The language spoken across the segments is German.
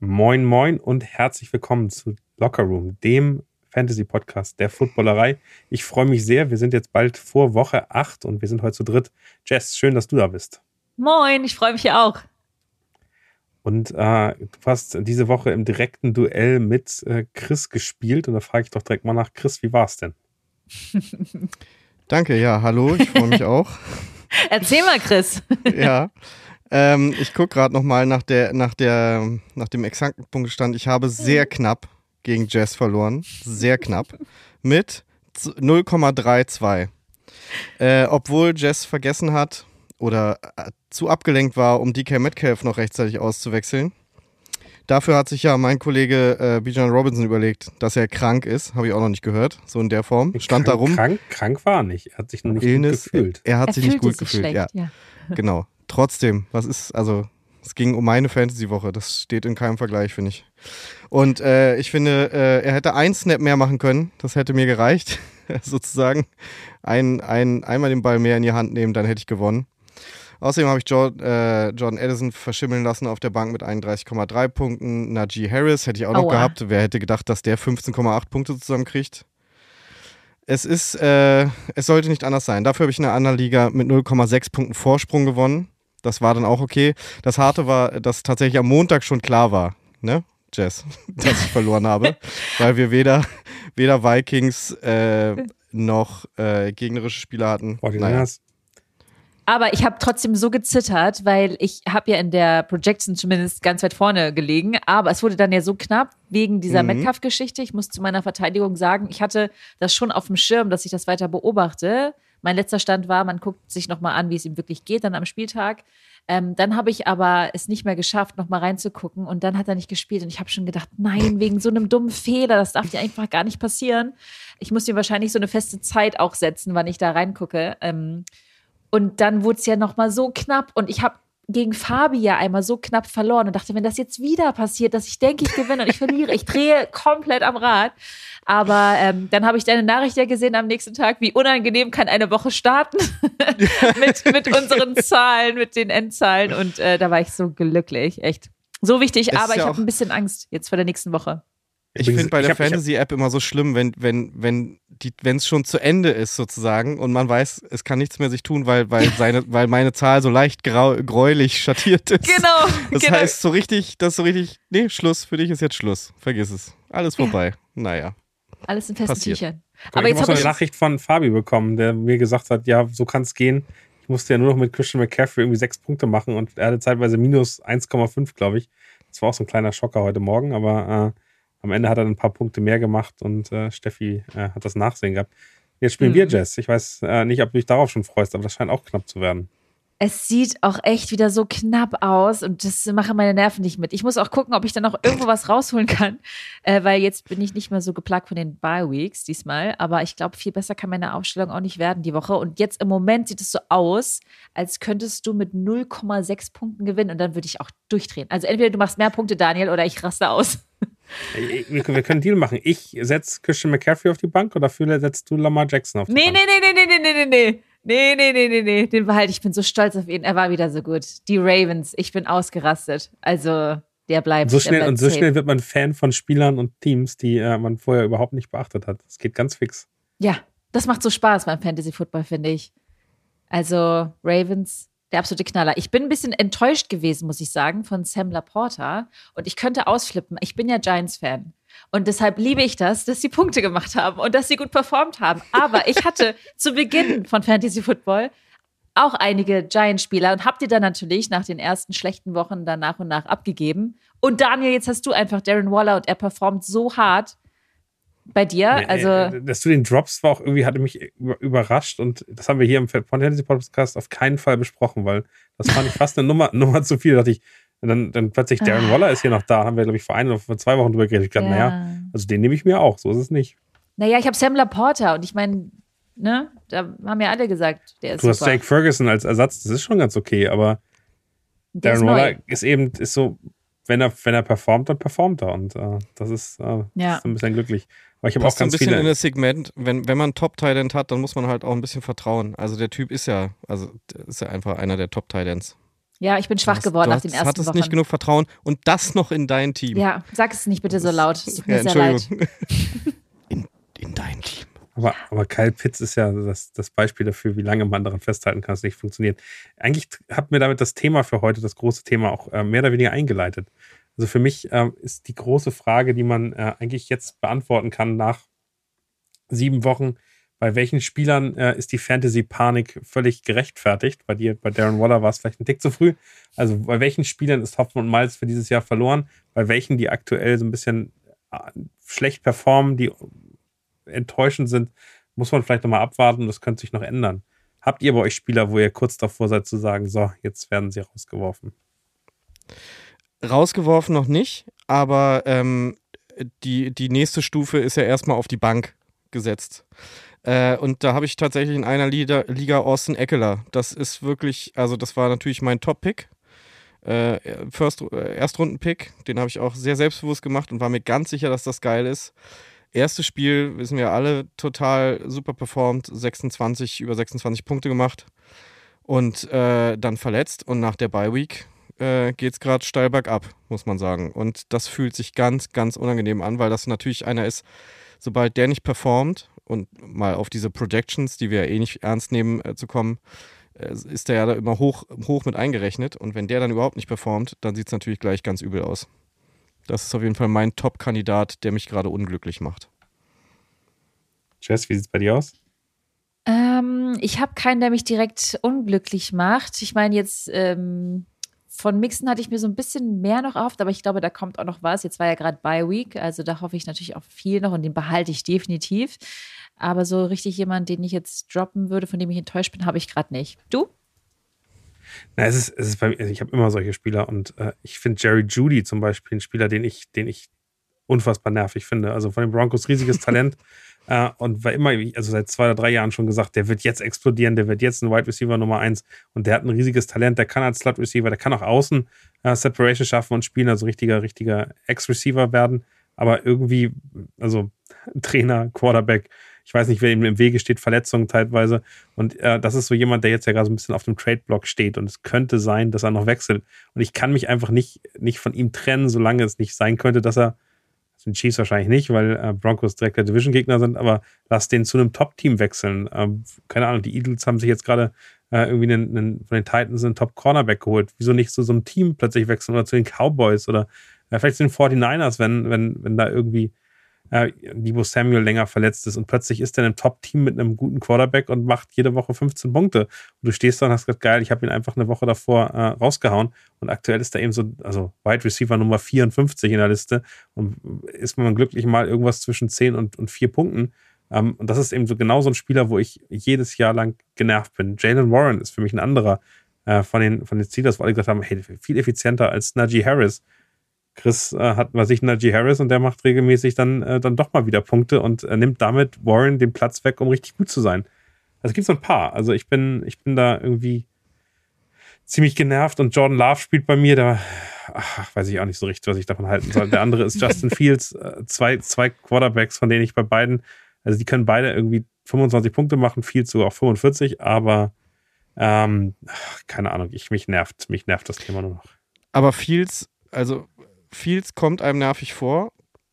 Moin, moin und herzlich willkommen zu Locker Room, dem Fantasy-Podcast der Footballerei. Ich freue mich sehr. Wir sind jetzt bald vor Woche 8 und wir sind heute zu dritt. Jess, schön, dass du da bist. Moin, ich freue mich ja auch. Und äh, du hast diese Woche im direkten Duell mit äh, Chris gespielt und da frage ich doch direkt mal nach Chris, wie war es denn? Danke, ja, hallo, ich freue mich auch. Erzähl mal, Chris. ja. Ähm, ich gucke gerade nochmal nach, der, nach, der, nach dem exakten Punktstand. Ich habe sehr mhm. knapp gegen Jess verloren. Sehr knapp. Mit 0,32. Äh, obwohl Jess vergessen hat oder äh, zu abgelenkt war, um DK Metcalf noch rechtzeitig auszuwechseln. Dafür hat sich ja mein Kollege äh, Bijan Robinson überlegt, dass er krank ist. Habe ich auch noch nicht gehört. So in der Form. Stand krank, da rum. Krank, krank war er nicht. Er hat sich noch nicht Illness, gut gefühlt. Er, er hat er sich nicht gut gefühlt, schlecht, ja. ja. Genau trotzdem, was ist, also es ging um meine Fantasy-Woche. Das steht in keinem Vergleich, finde ich. Und äh, ich finde, äh, er hätte einen Snap mehr machen können. Das hätte mir gereicht, sozusagen. Ein, ein, einmal den Ball mehr in die Hand nehmen, dann hätte ich gewonnen. Außerdem habe ich Jordan, äh, Jordan Addison verschimmeln lassen auf der Bank mit 31,3 Punkten. Najee Harris hätte ich auch noch Aua. gehabt. Wer hätte gedacht, dass der 15,8 Punkte zusammenkriegt? Es ist, äh, es sollte nicht anders sein. Dafür habe ich in einer anderen Liga mit 0,6 Punkten Vorsprung gewonnen. Das war dann auch okay. Das Harte war, dass tatsächlich am Montag schon klar war, ne, Jess, dass ich verloren habe, weil wir weder, weder Vikings äh, noch äh, gegnerische Spieler hatten. Oh, naja. Aber ich habe trotzdem so gezittert, weil ich habe ja in der Projection zumindest ganz weit vorne gelegen. Aber es wurde dann ja so knapp wegen dieser mhm. Metcalf-Geschichte. Ich muss zu meiner Verteidigung sagen, ich hatte das schon auf dem Schirm, dass ich das weiter beobachte. Mein letzter Stand war, man guckt sich nochmal an, wie es ihm wirklich geht, dann am Spieltag. Ähm, dann habe ich aber es nicht mehr geschafft, nochmal reinzugucken und dann hat er nicht gespielt und ich habe schon gedacht, nein, wegen so einem dummen Fehler, das darf dir einfach gar nicht passieren. Ich muss dir wahrscheinlich so eine feste Zeit auch setzen, wann ich da reingucke. Ähm, und dann wurde es ja nochmal so knapp und ich habe gegen Fabi ja einmal so knapp verloren und dachte, wenn das jetzt wieder passiert, dass ich denke, ich gewinne und ich verliere, ich drehe komplett am Rad. Aber ähm, dann habe ich deine Nachricht ja gesehen am nächsten Tag, wie unangenehm kann eine Woche starten mit, mit unseren Zahlen, mit den Endzahlen. Und äh, da war ich so glücklich, echt. So wichtig, aber ich habe ein bisschen Angst jetzt vor der nächsten Woche. Ich finde bei der Fantasy-App immer so schlimm, wenn, wenn, wenn wenn es schon zu Ende ist sozusagen und man weiß, es kann nichts mehr sich tun, weil, weil, seine, weil meine Zahl so leicht grau, gräulich schattiert ist. Genau. Das genau. heißt so richtig, das ist so richtig, nee, Schluss, für dich ist jetzt Schluss. Vergiss es. Alles vorbei. Ja. Naja. Alles in festen Passiert. Tüchern. Aber ich jetzt habe ich eine Nachricht von Fabi bekommen, der mir gesagt hat, ja, so kann es gehen. Ich musste ja nur noch mit Christian McCaffrey irgendwie sechs Punkte machen und er hatte zeitweise minus 1,5, glaube ich. Das war auch so ein kleiner Schocker heute Morgen, aber äh, am Ende hat er ein paar Punkte mehr gemacht und äh, Steffi äh, hat das Nachsehen gehabt. Jetzt spielen mhm. wir Jess. Ich weiß äh, nicht, ob du dich darauf schon freust, aber das scheint auch knapp zu werden. Es sieht auch echt wieder so knapp aus und das machen meine Nerven nicht mit. Ich muss auch gucken, ob ich da noch irgendwo was rausholen kann, äh, weil jetzt bin ich nicht mehr so geplagt von den Bye Weeks diesmal. Aber ich glaube, viel besser kann meine Aufstellung auch nicht werden die Woche. Und jetzt im Moment sieht es so aus, als könntest du mit 0,6 Punkten gewinnen und dann würde ich auch durchdrehen. Also entweder du machst mehr Punkte, Daniel, oder ich raste aus. Wir können einen Deal machen. Ich setze Christian McCaffrey auf die Bank oder dafür setzt du Lamar Jackson auf die nee, Bank? Nee, nee, nee, nee, nee, nee, nee. Nee, nee, nee, nee, nee. Den behalte ich. bin so stolz auf ihn. Er war wieder so gut. Die Ravens, ich bin ausgerastet. Also, der bleibt. So schnell, bleibt und so schnell wird man Fan von Spielern und Teams, die äh, man vorher überhaupt nicht beachtet hat. Das geht ganz fix. Ja, das macht so Spaß beim Fantasy Football, finde ich. Also, Ravens, der absolute Knaller. Ich bin ein bisschen enttäuscht gewesen, muss ich sagen, von Sam Laporta. Und ich könnte ausflippen. Ich bin ja Giants-Fan. Und deshalb liebe ich das, dass sie Punkte gemacht haben und dass sie gut performt haben. Aber ich hatte zu Beginn von Fantasy Football auch einige Giants-Spieler und habt ihr dann natürlich nach den ersten schlechten Wochen dann nach und nach abgegeben. Und Daniel, jetzt hast du einfach Darren Waller und er performt so hart bei dir. Also äh, dass du den Drops war auch irgendwie, hatte mich überrascht und das haben wir hier im Fantasy Podcast auf keinen Fall besprochen, weil das fand ich fast eine Nummer, Nummer zu viel. Da dachte ich, dann, dann plötzlich Darren ah. Waller ist hier noch da, haben wir, glaube ich, vor ein oder vor zwei Wochen drüber geredet. Ich dachte, ja. naja, also den nehme ich mir auch, so ist es nicht. Naja, ich habe Sam Laporta und ich meine, ne, da haben ja alle gesagt, der ist Du hast Jake Ferguson als Ersatz, das ist schon ganz okay, aber der Darren Waller ist eben, ist so, wenn er, wenn er performt, dann performt er und äh, das ist, äh, ja. ist ein bisschen glücklich. Aber ich habe auch ganz ein bisschen viele in das Segment, wenn, wenn man Top-Talent hat, dann muss man halt auch ein bisschen vertrauen. Also der Typ ist ja, also ist ja einfach einer der Top-Talents. Ja, ich bin schwach geworden nach den ersten hattest Wochen. nicht genug Vertrauen und das noch in dein Team. Ja, sag es nicht bitte so laut. Es tut mir Ja, sehr leid. Entschuldigung. In, in dein Team. Aber, aber Kyle Pitts ist ja das, das Beispiel dafür, wie lange man daran festhalten kann, dass es nicht funktioniert. Eigentlich hat mir damit das Thema für heute, das große Thema, auch äh, mehr oder weniger eingeleitet. Also für mich ähm, ist die große Frage, die man äh, eigentlich jetzt beantworten kann nach sieben Wochen, bei welchen Spielern äh, ist die Fantasy-Panik völlig gerechtfertigt? Bei dir, bei Darren Waller war es vielleicht ein Tick zu früh. Also bei welchen Spielern ist Hoffmann und Miles für dieses Jahr verloren? Bei welchen, die aktuell so ein bisschen äh, schlecht performen, die enttäuschend sind, muss man vielleicht nochmal abwarten. Das könnte sich noch ändern. Habt ihr bei euch Spieler, wo ihr kurz davor seid zu sagen, so, jetzt werden sie rausgeworfen? Rausgeworfen noch nicht, aber ähm, die, die nächste Stufe ist ja erstmal auf die Bank gesetzt. Äh, und da habe ich tatsächlich in einer Liga, Liga Austin Eckler. Das ist wirklich, also das war natürlich mein Top-Pick. Äh, äh, Erstrunden-Pick, den habe ich auch sehr selbstbewusst gemacht und war mir ganz sicher, dass das geil ist. Erstes Spiel, wissen wir alle, total super performt, 26, über 26 Punkte gemacht und äh, dann verletzt und nach der Bye-Week äh, geht es gerade steil bergab, muss man sagen. Und das fühlt sich ganz, ganz unangenehm an, weil das natürlich einer ist, sobald der nicht performt und mal auf diese Projections, die wir ja eh nicht ernst nehmen, äh, zu kommen, äh, ist der ja da immer hoch, hoch mit eingerechnet. Und wenn der dann überhaupt nicht performt, dann sieht es natürlich gleich ganz übel aus. Das ist auf jeden Fall mein Top-Kandidat, der mich gerade unglücklich macht. Jess, wie sieht es bei dir aus? Ähm, ich habe keinen, der mich direkt unglücklich macht. Ich meine, jetzt ähm, von Mixen hatte ich mir so ein bisschen mehr noch auf, aber ich glaube, da kommt auch noch was. Jetzt war ja gerade Bye Week, also da hoffe ich natürlich auch viel noch und den behalte ich definitiv. Aber so richtig jemand, den ich jetzt droppen würde, von dem ich enttäuscht bin, habe ich gerade nicht. Du? Na, es ist, es ist bei mir, also ich habe immer solche Spieler und äh, ich finde Jerry Judy zum Beispiel ein Spieler, den ich, den ich unfassbar nervig finde. Also von den Broncos riesiges Talent äh, und war immer, also seit zwei oder drei Jahren schon gesagt, der wird jetzt explodieren, der wird jetzt ein Wide Receiver Nummer eins und der hat ein riesiges Talent, der kann als Slot Receiver, der kann auch außen äh, Separation schaffen und spielen, also richtiger, richtiger Ex-Receiver werden. Aber irgendwie, also Trainer, Quarterback, ich weiß nicht, wer ihm im Wege steht, Verletzungen teilweise. Und äh, das ist so jemand, der jetzt ja gerade so ein bisschen auf dem Trade-Block steht. Und es könnte sein, dass er noch wechselt. Und ich kann mich einfach nicht, nicht von ihm trennen, solange es nicht sein könnte, dass er, sind Chiefs wahrscheinlich nicht, weil äh, Broncos direkt der Division-Gegner sind, aber lass den zu einem Top-Team wechseln. Ähm, keine Ahnung, die Eagles haben sich jetzt gerade äh, irgendwie einen, einen, von den Titans einen Top-Cornerback geholt. Wieso nicht zu so einem Team plötzlich wechseln oder zu den Cowboys oder äh, vielleicht zu den 49ers, wenn, wenn, wenn da irgendwie äh, Debo Samuel länger verletzt ist und plötzlich ist er in einem Top-Team mit einem guten Quarterback und macht jede Woche 15 Punkte. Und du stehst da und hast gesagt, geil, ich habe ihn einfach eine Woche davor äh, rausgehauen und aktuell ist er eben so, also Wide Receiver Nummer 54 in der Liste und ist man glücklich mal irgendwas zwischen 10 und, und 4 Punkten. Um, und das ist eben so genau so ein Spieler, wo ich jedes Jahr lang genervt bin. Jalen Warren ist für mich ein anderer äh, von, den, von den Steelers, wo alle gesagt haben, hey, viel effizienter als Najee Harris. Chris äh, hat was ich Najee Harris und der macht regelmäßig dann, äh, dann doch mal wieder Punkte und äh, nimmt damit Warren den Platz weg, um richtig gut zu sein. Also es gibt so ein paar. Also ich bin, ich bin da irgendwie ziemlich genervt und Jordan Love spielt bei mir, da ach, weiß ich auch nicht so richtig, was ich davon halten soll. Der andere ist Justin Fields, äh, zwei, zwei Quarterbacks, von denen ich bei beiden, also die können beide irgendwie 25 Punkte machen, Fields sogar auch 45, aber ähm, keine Ahnung, ich, mich nervt, mich nervt das Thema nur noch. Aber Fields, also Fields kommt einem nervig vor,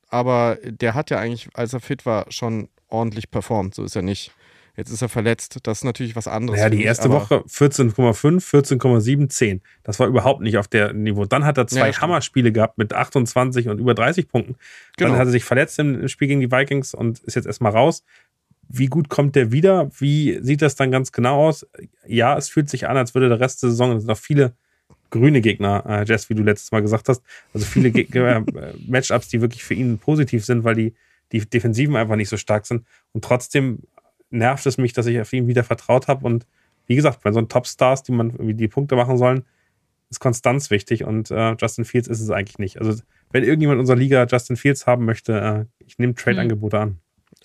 aber der hat ja eigentlich, als er fit war, schon ordentlich performt. So ist er nicht. Jetzt ist er verletzt. Das ist natürlich was anderes. Ja, für die erste Woche 14,5, 14,7, 10. Das war überhaupt nicht auf der Niveau. Dann hat er zwei Ja. Hammerspiele gehabt mit 28 und über 30 Punkten. Dann Genau. hat er sich verletzt im, im Spiel gegen die Vikings und ist jetzt erstmal raus. Wie gut kommt der wieder? Wie sieht das dann ganz genau aus? Ja, es fühlt sich an, als würde der Rest der Saison, es sind noch viele grüne Gegner, äh, Jess, wie du letztes Mal gesagt hast. Also viele Gegner, äh, Matchups, die wirklich für ihn positiv sind, weil die, die Defensiven einfach nicht so stark sind. Und trotzdem nervt es mich, dass ich auf ihn wieder vertraut habe. Und wie gesagt, bei so einen Topstars, die man irgendwie die Punkte machen sollen, ist Konstanz wichtig und äh, Justin Fields ist es eigentlich nicht. Also, wenn irgendjemand in unserer Liga Justin Fields haben möchte, äh, ich nehme Trade-Angebote an.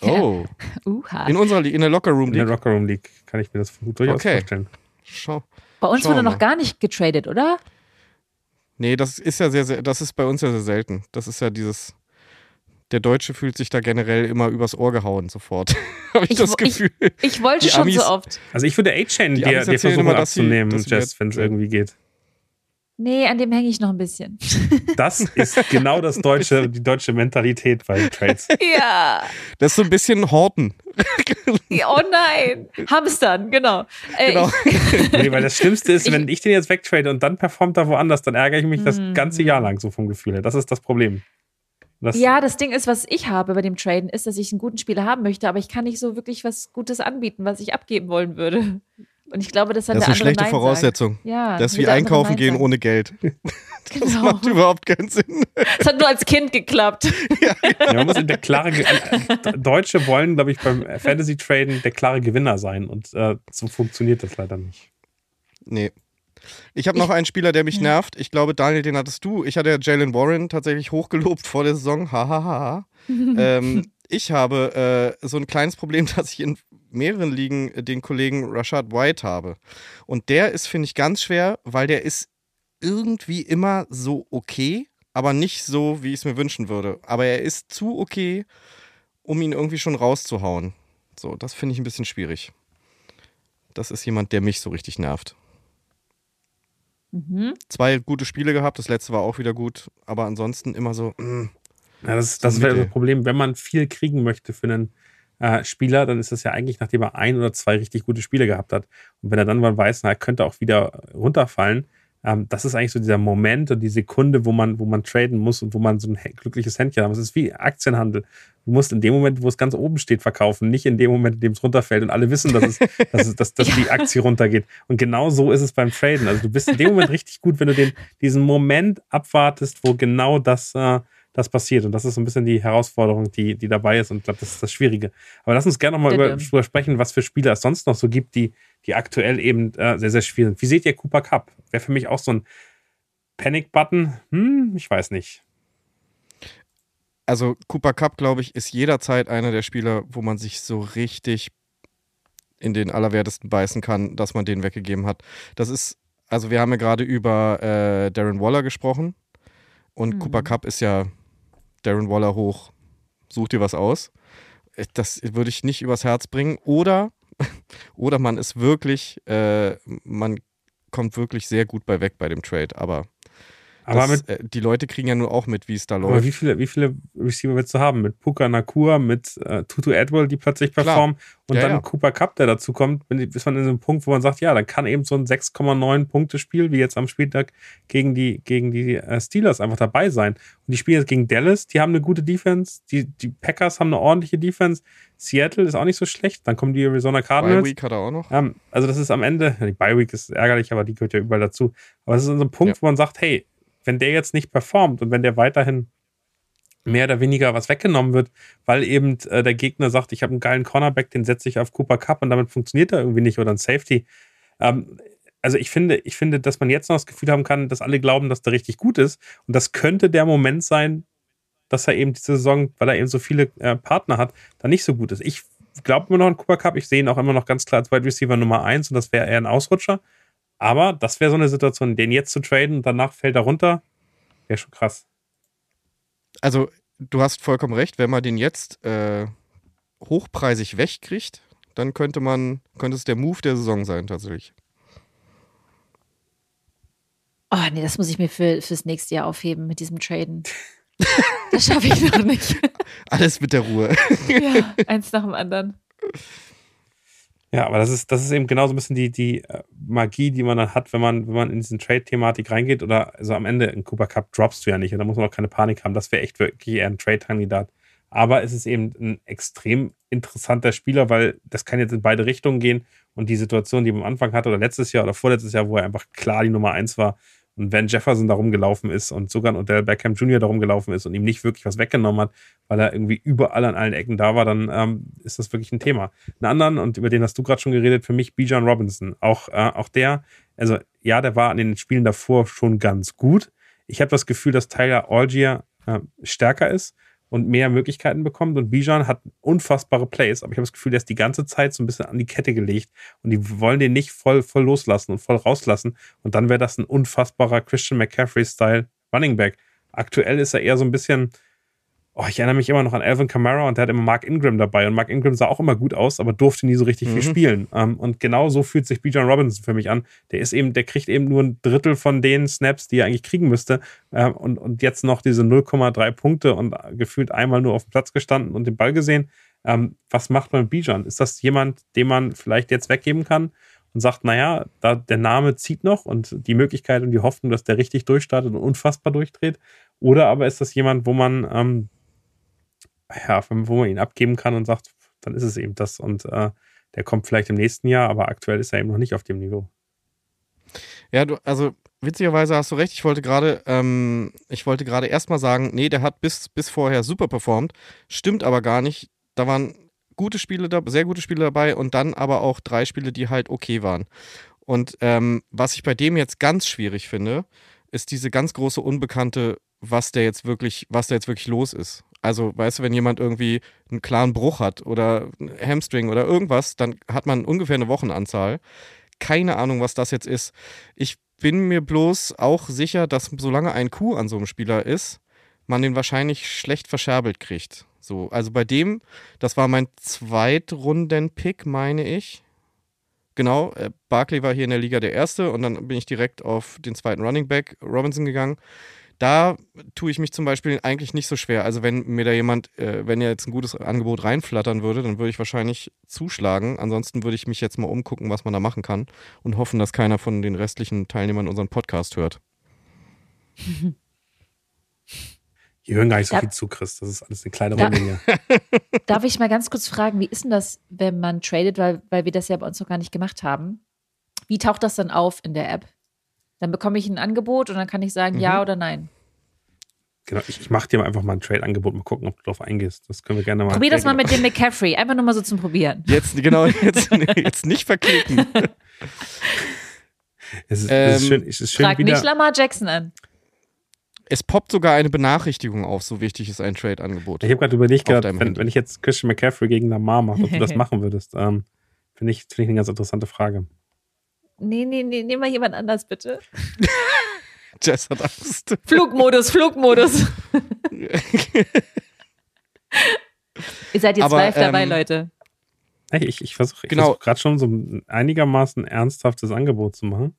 Oh, Uha. in unserer Li- in der Locker Room In der League. Locker Room League kann ich mir das durchaus Okay. vorstellen. Schau. Bei uns Schauen wurde noch gar nicht getradet, oder? Nee, das ist ja sehr, sehr, das ist bei uns ja sehr selten. Das ist ja dieses. Der Deutsche fühlt sich da generell immer übers Ohr gehauen sofort. Habe ich, Ich das wo- ich- Gefühl. Ich wollte Die schon Amis- so oft. Also ich würde A-Chain dir, dir versuchen immer, abzunehmen, Jess, wenn es irgendwie geht. Nee, an dem hänge ich noch ein bisschen. Das ist genau das deutsche, die deutsche Mentalität bei Trades. Ja. Das ist so ein bisschen Horten. oh nein. Hamstern, genau. Äh, genau. nee, weil das Schlimmste ist, wenn ich den jetzt wegtrade und dann performt er woanders, dann ärgere ich mich das mhm. ganze Jahr lang so vom Gefühl her. Das ist das Problem. Das ja, das Ding ist, was ich habe bei dem Traden, ist, dass ich einen guten Spieler haben möchte, aber ich kann nicht so wirklich was Gutes anbieten, was ich abgeben wollen würde. Und ich glaube, das hat das ist eine schlechte Nein Voraussetzung. Sagt. Ja, das ist wie einkaufen gehen ohne Geld. Das genau. macht überhaupt keinen Sinn. Das hat nur als Kind geklappt. Ja, ja. man muss der klare Deutsche wollen, glaube ich, beim Fantasy Traden der klare Gewinner sein und äh, so funktioniert das leider nicht. Nee. Ich habe noch einen Spieler, der mich nervt. Ich glaube, Daniel, den hattest du. Ich hatte ja Jalen Warren tatsächlich hochgelobt vor der Saison. Hahaha. Ha, ha. ähm, ich habe äh, so ein kleines Problem, dass ich in mehreren Ligen den Kollegen Rashad White habe. Und der ist, finde ich, ganz schwer, weil der ist irgendwie immer so okay, aber nicht so, wie ich es mir wünschen würde. Aber er ist zu okay, um ihn irgendwie schon rauszuhauen. So, das finde ich ein bisschen schwierig. Das ist jemand, der mich so richtig nervt. Mhm. Zwei gute Spiele gehabt, das letzte war auch wieder gut, aber ansonsten immer so. Mh, mm, ja, das, das wäre das Problem, wenn man viel kriegen möchte für einen äh, Spieler, dann ist das ja eigentlich, nachdem er ein oder zwei richtig gute Spiele gehabt hat. Und wenn er dann mal weiß, na, er könnte auch wieder runterfallen, ähm, das ist eigentlich so dieser Moment und die Sekunde, wo man, wo man traden muss und wo man so ein glückliches Händchen hat. Es ist wie Aktienhandel. Du musst in dem Moment, wo es ganz oben steht, verkaufen, nicht in dem Moment, in dem es runterfällt und alle wissen, dass, es, dass, es, dass, dass ja. die Aktie runtergeht. Und genau so ist es beim Traden. Also du bist in dem Moment richtig gut, wenn du den, diesen Moment abwartest, wo genau das äh, das passiert. Und das ist so ein bisschen die Herausforderung, die, die dabei ist. Und ich glaube, das ist das Schwierige. Aber lass uns gerne nochmal über, über sprechen, was für Spieler es sonst noch so gibt, die, die aktuell eben äh, sehr, sehr schwierig sind. Wie seht ihr Cooper Cup? Wäre für mich auch so ein Panic-Button. Hm, ich weiß nicht. Also Cooper Cup, glaube ich, ist jederzeit einer der Spieler, wo man sich so richtig in den Allerwertesten beißen kann, dass man den weggegeben hat. Das ist, also wir haben ja gerade über äh, Darren Waller gesprochen und mhm. Cooper Cup ist ja Darren Waller hoch, such dir was aus. Das würde ich nicht übers Herz bringen. Oder, oder man ist wirklich, äh, man kommt wirklich sehr gut bei weg bei dem Trade. Aber aber das, mit, äh, die Leute kriegen ja nur auch mit, wie es da läuft. Aber wie viele, wie viele Receiver willst du haben? Mit Puka Nakua, mit äh, Tutu Edwell, die plötzlich performen und ja, dann ja. Cooper Cup, der dazu kommt, bis man in so einem Punkt, wo man sagt, ja, dann kann eben so ein 6,9 Punkte Spiel, wie jetzt am Spieltag gegen die, gegen die äh, Steelers einfach dabei sein. Und die spielen jetzt gegen Dallas, die haben eine gute Defense, die, die Packers haben eine ordentliche Defense, Seattle ist auch nicht so schlecht, dann kommen die Arizona Cardinals. Bye Week hat er auch noch. Ähm, also das ist am Ende, die Bye Week ist ärgerlich, aber die gehört ja überall dazu. Aber es ist so ein Punkt, ja. wo man sagt, hey, wenn der jetzt nicht performt und wenn der weiterhin mehr oder weniger was weggenommen wird, weil eben äh, der Gegner sagt, ich habe einen geilen Cornerback, den setze ich auf Cooper Cup und damit funktioniert er irgendwie nicht oder ein Safety. Ähm, also ich finde, ich finde, dass man jetzt noch das Gefühl haben kann, dass alle glauben, dass der richtig gut ist und das könnte der Moment sein, dass er eben diese Saison, weil er eben so viele äh, Partner hat, da nicht so gut ist. Ich glaube immer noch an Cooper Cup, ich sehe ihn auch immer noch ganz klar als Wide Receiver Nummer eins und das wäre eher ein Ausrutscher. Aber das wäre so eine Situation, den jetzt zu traden und danach fällt er runter, wäre schon krass. Also, du hast vollkommen recht, wenn man den jetzt äh, hochpreisig wegkriegt, dann könnte man, könnte es der Move der Saison sein, tatsächlich. Oh, nee, das muss ich mir für, fürs nächste Jahr aufheben mit diesem Traden. das schaffe ich noch nicht. Alles mit der Ruhe. ja, eins nach dem anderen. Ja, aber das ist, das ist eben genau so ein bisschen die, die äh, Magie, die man dann hat, wenn man, wenn man in diesen Trade-Thematik reingeht oder also am Ende in Cooper Cup droppst du ja nicht und da muss man auch keine Panik haben. Das wäre echt wirklich eher ein Trade-Kandidat. Aber es ist eben ein extrem interessanter Spieler, weil das kann jetzt in beide Richtungen gehen und die Situation, die man am Anfang hatte oder letztes Jahr oder vorletztes Jahr, wo er einfach klar die Nummer eins war, und Van Jefferson darum gelaufen ist und sogar Odell Beckham Jr. darum gelaufen ist und ihm nicht wirklich was weggenommen hat, weil er irgendwie überall an allen Ecken da war, dann ähm, ist das wirklich ein Thema. Einen anderen, und über den hast du gerade schon geredet, für mich Bijan Robinson. Auch, äh, auch der, also ja, der war an den Spielen davor schon ganz gut. Ich habe das Gefühl, dass Tyler Algier äh, stärker ist und mehr Möglichkeiten bekommt. Und Bijan hat unfassbare Plays, aber ich habe das Gefühl, der ist die ganze Zeit so ein bisschen an die Kette gelegt und die wollen den nicht voll, voll loslassen und voll rauslassen. Und dann wäre das ein unfassbarer Christian McCaffrey-Style Running Back. Aktuell ist er eher so ein bisschen oh, ich erinnere mich immer noch an Alvin Kamara und der hat immer Mark Ingram dabei und Mark Ingram sah auch immer gut aus, aber durfte nie so richtig mhm. viel spielen. Ähm, und genau so fühlt sich Bijan Robinson für mich an. Der ist eben, der kriegt eben nur ein Drittel von den Snaps, die er eigentlich kriegen müsste. Ähm, und, und jetzt noch diese 0,3 Punkte und gefühlt einmal nur auf dem Platz gestanden und den Ball gesehen. Ähm, was macht man mit Bijan? Ist das jemand, den man vielleicht jetzt weggeben kann? und sagt, naja, da der Name zieht noch und die Möglichkeit und die Hoffnung, dass der richtig durchstartet und unfassbar durchdreht. Oder aber ist das jemand, wo man ähm, ja, wo man ihn abgeben kann und sagt, dann ist es eben das. Und äh, der kommt vielleicht im nächsten Jahr, aber aktuell ist er eben noch nicht auf dem Niveau. Ja, du, also witzigerweise hast du recht. Ich wollte gerade, ähm, ich wollte gerade erstmal sagen, nee, der hat bis, bis vorher super performt. Stimmt aber gar nicht. Da waren gute Spiele da, sehr gute Spiele dabei und dann aber auch drei Spiele, die halt okay waren. Und ähm, was ich bei dem jetzt ganz schwierig finde, ist diese ganz große Unbekannte, was der jetzt wirklich, was da jetzt wirklich los ist. Also, weißt du, wenn jemand irgendwie einen klaren Bruch hat oder einen Hamstring oder irgendwas, dann hat man ungefähr eine Wochenanzahl. Keine Ahnung, was das jetzt ist. Ich bin mir bloß auch sicher, dass solange ein Kuh an so einem Spieler ist, man den wahrscheinlich schlecht verscherbelt kriegt. So, also bei dem, das war mein Zweitrunden-Pick, meine ich. Genau, äh, Barkley war hier in der Liga der Erste und dann bin ich direkt auf den zweiten Running Back Robinson gegangen da tue ich mich zum Beispiel eigentlich nicht so schwer. Also wenn mir da jemand, äh, wenn er jetzt ein gutes Angebot reinflattern würde, dann würde ich wahrscheinlich zuschlagen. Ansonsten würde ich mich jetzt mal umgucken, was man da machen kann und hoffen, dass keiner von den restlichen Teilnehmern unseren Podcast hört. Die hören gar nicht so Darf, viel zu, Chris. Das ist alles eine kleine Runde hier. Darf ich mal ganz kurz fragen, wie ist denn das, wenn man tradet, weil, weil wir das ja bei uns noch gar nicht gemacht haben? Wie taucht das dann auf in der App? Dann bekomme ich ein Angebot und dann kann ich sagen mhm. ja oder nein. Genau, ich, ich mache dir einfach mal ein Trade-Angebot, mal gucken, ob du darauf eingehst. Das können wir gerne mal. Probier das mal mit dem McCaffrey, einfach nur mal so zum Probieren. Jetzt, genau, jetzt, jetzt nicht verklicken. es ist, ähm, es ist schön, es ist schön Frag wieder, nicht Lamar Jackson an. Es poppt sogar eine Benachrichtigung auf, so wichtig ist ein Trade-Angebot. Ich habe gerade überlegt, grad, wenn, wenn, ich jetzt Christian McCaffrey gegen Lamar mache, ob du das machen würdest, ähm, finde ich, find ich eine ganz interessante Frage. Nee, nee, nee, nehmen wir jemand anders bitte. Jess hat Angst. Flugmodus, Flugmodus. Ihr seid jetzt Aber, live dabei, ähm, Leute. Ich, ich versuche genau. versuch gerade schon so ein einigermaßen ernsthaftes Angebot zu machen.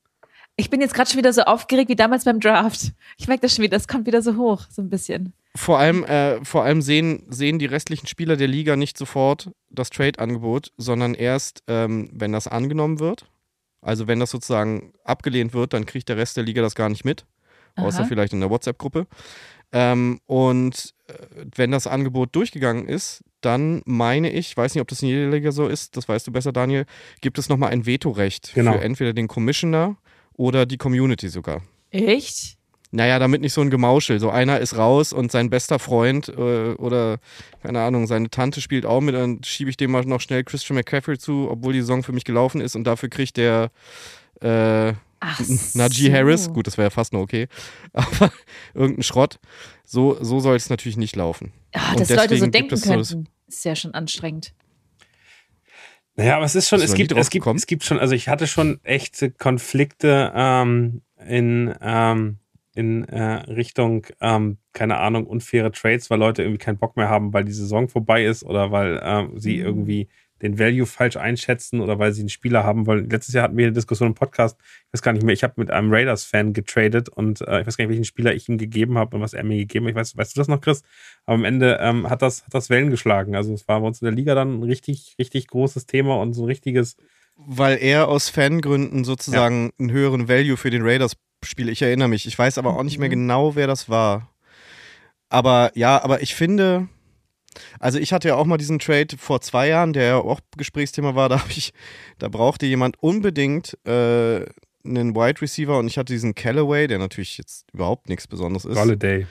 Ich bin jetzt gerade schon wieder so aufgeregt wie damals beim Draft. Ich merke das schon wieder, das kommt wieder so hoch, so ein bisschen. Vor allem, äh, vor allem sehen, sehen die restlichen Spieler der Liga nicht sofort das Trade-Angebot, sondern erst, ähm, wenn das angenommen wird. Also wenn das sozusagen abgelehnt wird, dann kriegt der Rest der Liga das gar nicht mit, Aha. außer vielleicht in der WhatsApp-Gruppe. Ähm, und äh, wenn das Angebot durchgegangen ist, dann meine ich, weiß nicht, ob das in jeder Liga so ist, das weißt du besser, Daniel, gibt es nochmal ein Vetorecht genau. für entweder den Commissioner oder die Community sogar. Echt? Naja, damit nicht so ein Gemauschel. So einer ist raus und sein bester Freund äh, oder, keine Ahnung, seine Tante spielt auch mit, dann schiebe ich dem mal noch schnell Christian McCaffrey zu, obwohl die Saison für mich gelaufen ist und dafür kriegt der äh, Najee so. Harris, gut, das wäre ja fast nur okay, aber irgendein Schrott. So, so soll es natürlich nicht laufen. Ja, dass Leute so denken könnten, so ist ja schon anstrengend. Naja, aber es ist schon, es gibt, es gibt, es gibt schon, also ich hatte schon echte Konflikte ähm, in, ähm, in äh, Richtung, ähm, keine Ahnung, unfaire Trades, weil Leute irgendwie keinen Bock mehr haben, weil die Saison vorbei ist oder weil äh, sie mhm. irgendwie den Value falsch einschätzen oder weil sie einen Spieler haben wollen. Letztes Jahr hatten wir eine Diskussion im Podcast, ich weiß gar nicht mehr, ich habe mit einem Raiders-Fan getradet und äh, ich weiß gar nicht, welchen Spieler ich ihm gegeben habe und was er mir gegeben hat. Ich weiß, weißt du das noch, Chris? Aber am Ende ähm, hat, das, hat das Wellen geschlagen. Also es war bei uns in der Liga dann ein richtig, richtig großes Thema und so ein richtiges weil er aus Fangründen sozusagen ja. einen höheren Value für den Raiders Spiele. Ich erinnere mich. Ich weiß aber auch nicht mehr mhm. genau, wer das war. Aber ja, aber ich finde, also ich hatte ja auch mal diesen Trade vor zwei Jahren, der ja auch Gesprächsthema war. Da habe ich, da brauchte jemand unbedingt äh, einen Wide Receiver und ich hatte diesen Callaway, der natürlich jetzt überhaupt nichts Besonderes ist. Holiday.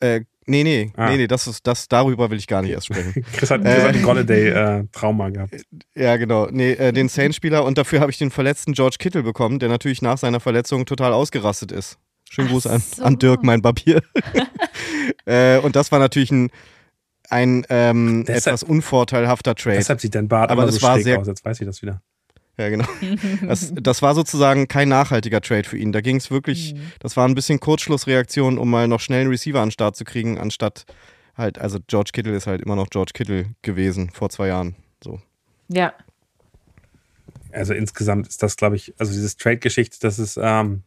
Äh, nee, nee, ah. nee, nee, das ist, das, darüber will ich gar nicht erst sprechen. Chris hat, Chris äh, hat einen Golladay-Trauma äh, gehabt. Ja, genau. Nee, äh, den Saints-Spieler und dafür habe ich den verletzten George Kittle bekommen, der natürlich nach seiner Verletzung total ausgerastet ist. Schönen Gruß an, so. an Dirk, mein Barbier. äh, und das war natürlich ein, ein ähm, deshalb, etwas unvorteilhafter Trade. Deshalb sieht dein Bart aber das so war sehr, aus, jetzt weiß ich das wieder. Ja, genau. Das, das war sozusagen kein nachhaltiger Trade für ihn. Da ging es wirklich, mhm. das war ein bisschen Kurzschlussreaktion, um mal noch schnell einen Receiver an den Start zu kriegen, anstatt halt, also George Kittle ist halt immer noch George Kittle gewesen vor zwei Jahren. So. Ja. Also insgesamt ist das, glaube ich, also dieses Trade-Geschichte, das ist, ähm,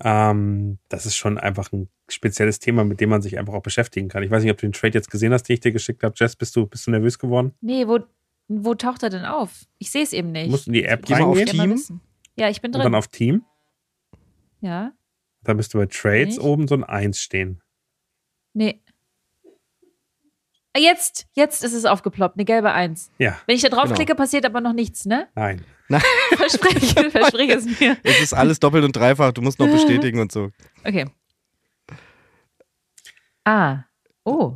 ähm, das ist schon einfach ein spezielles Thema, mit dem man sich einfach auch beschäftigen kann. Ich weiß nicht, ob du den Trade jetzt gesehen hast, den ich dir geschickt habe. Jess, bist du, bist du nervös geworden? Nee, wo, wo taucht er denn auf? Ich sehe es eben nicht. Du musst in die App Geh reingehen. auf Team. Ja, ich bin drin. Und dann auf Team. Ja. Da bist du bei Trades Nicht? oben so ein 1 stehen. Nee. Ah, Jetzt, jetzt ist es aufgeploppt, eine gelbe Eins. Ja, Wenn ich da Genau. draufklicke, passiert aber noch nichts, ne? nein. Verspreche, verspreche es mir. Es ist alles doppelt und dreifach, du musst noch bestätigen und so. Okay. Ah. Oh.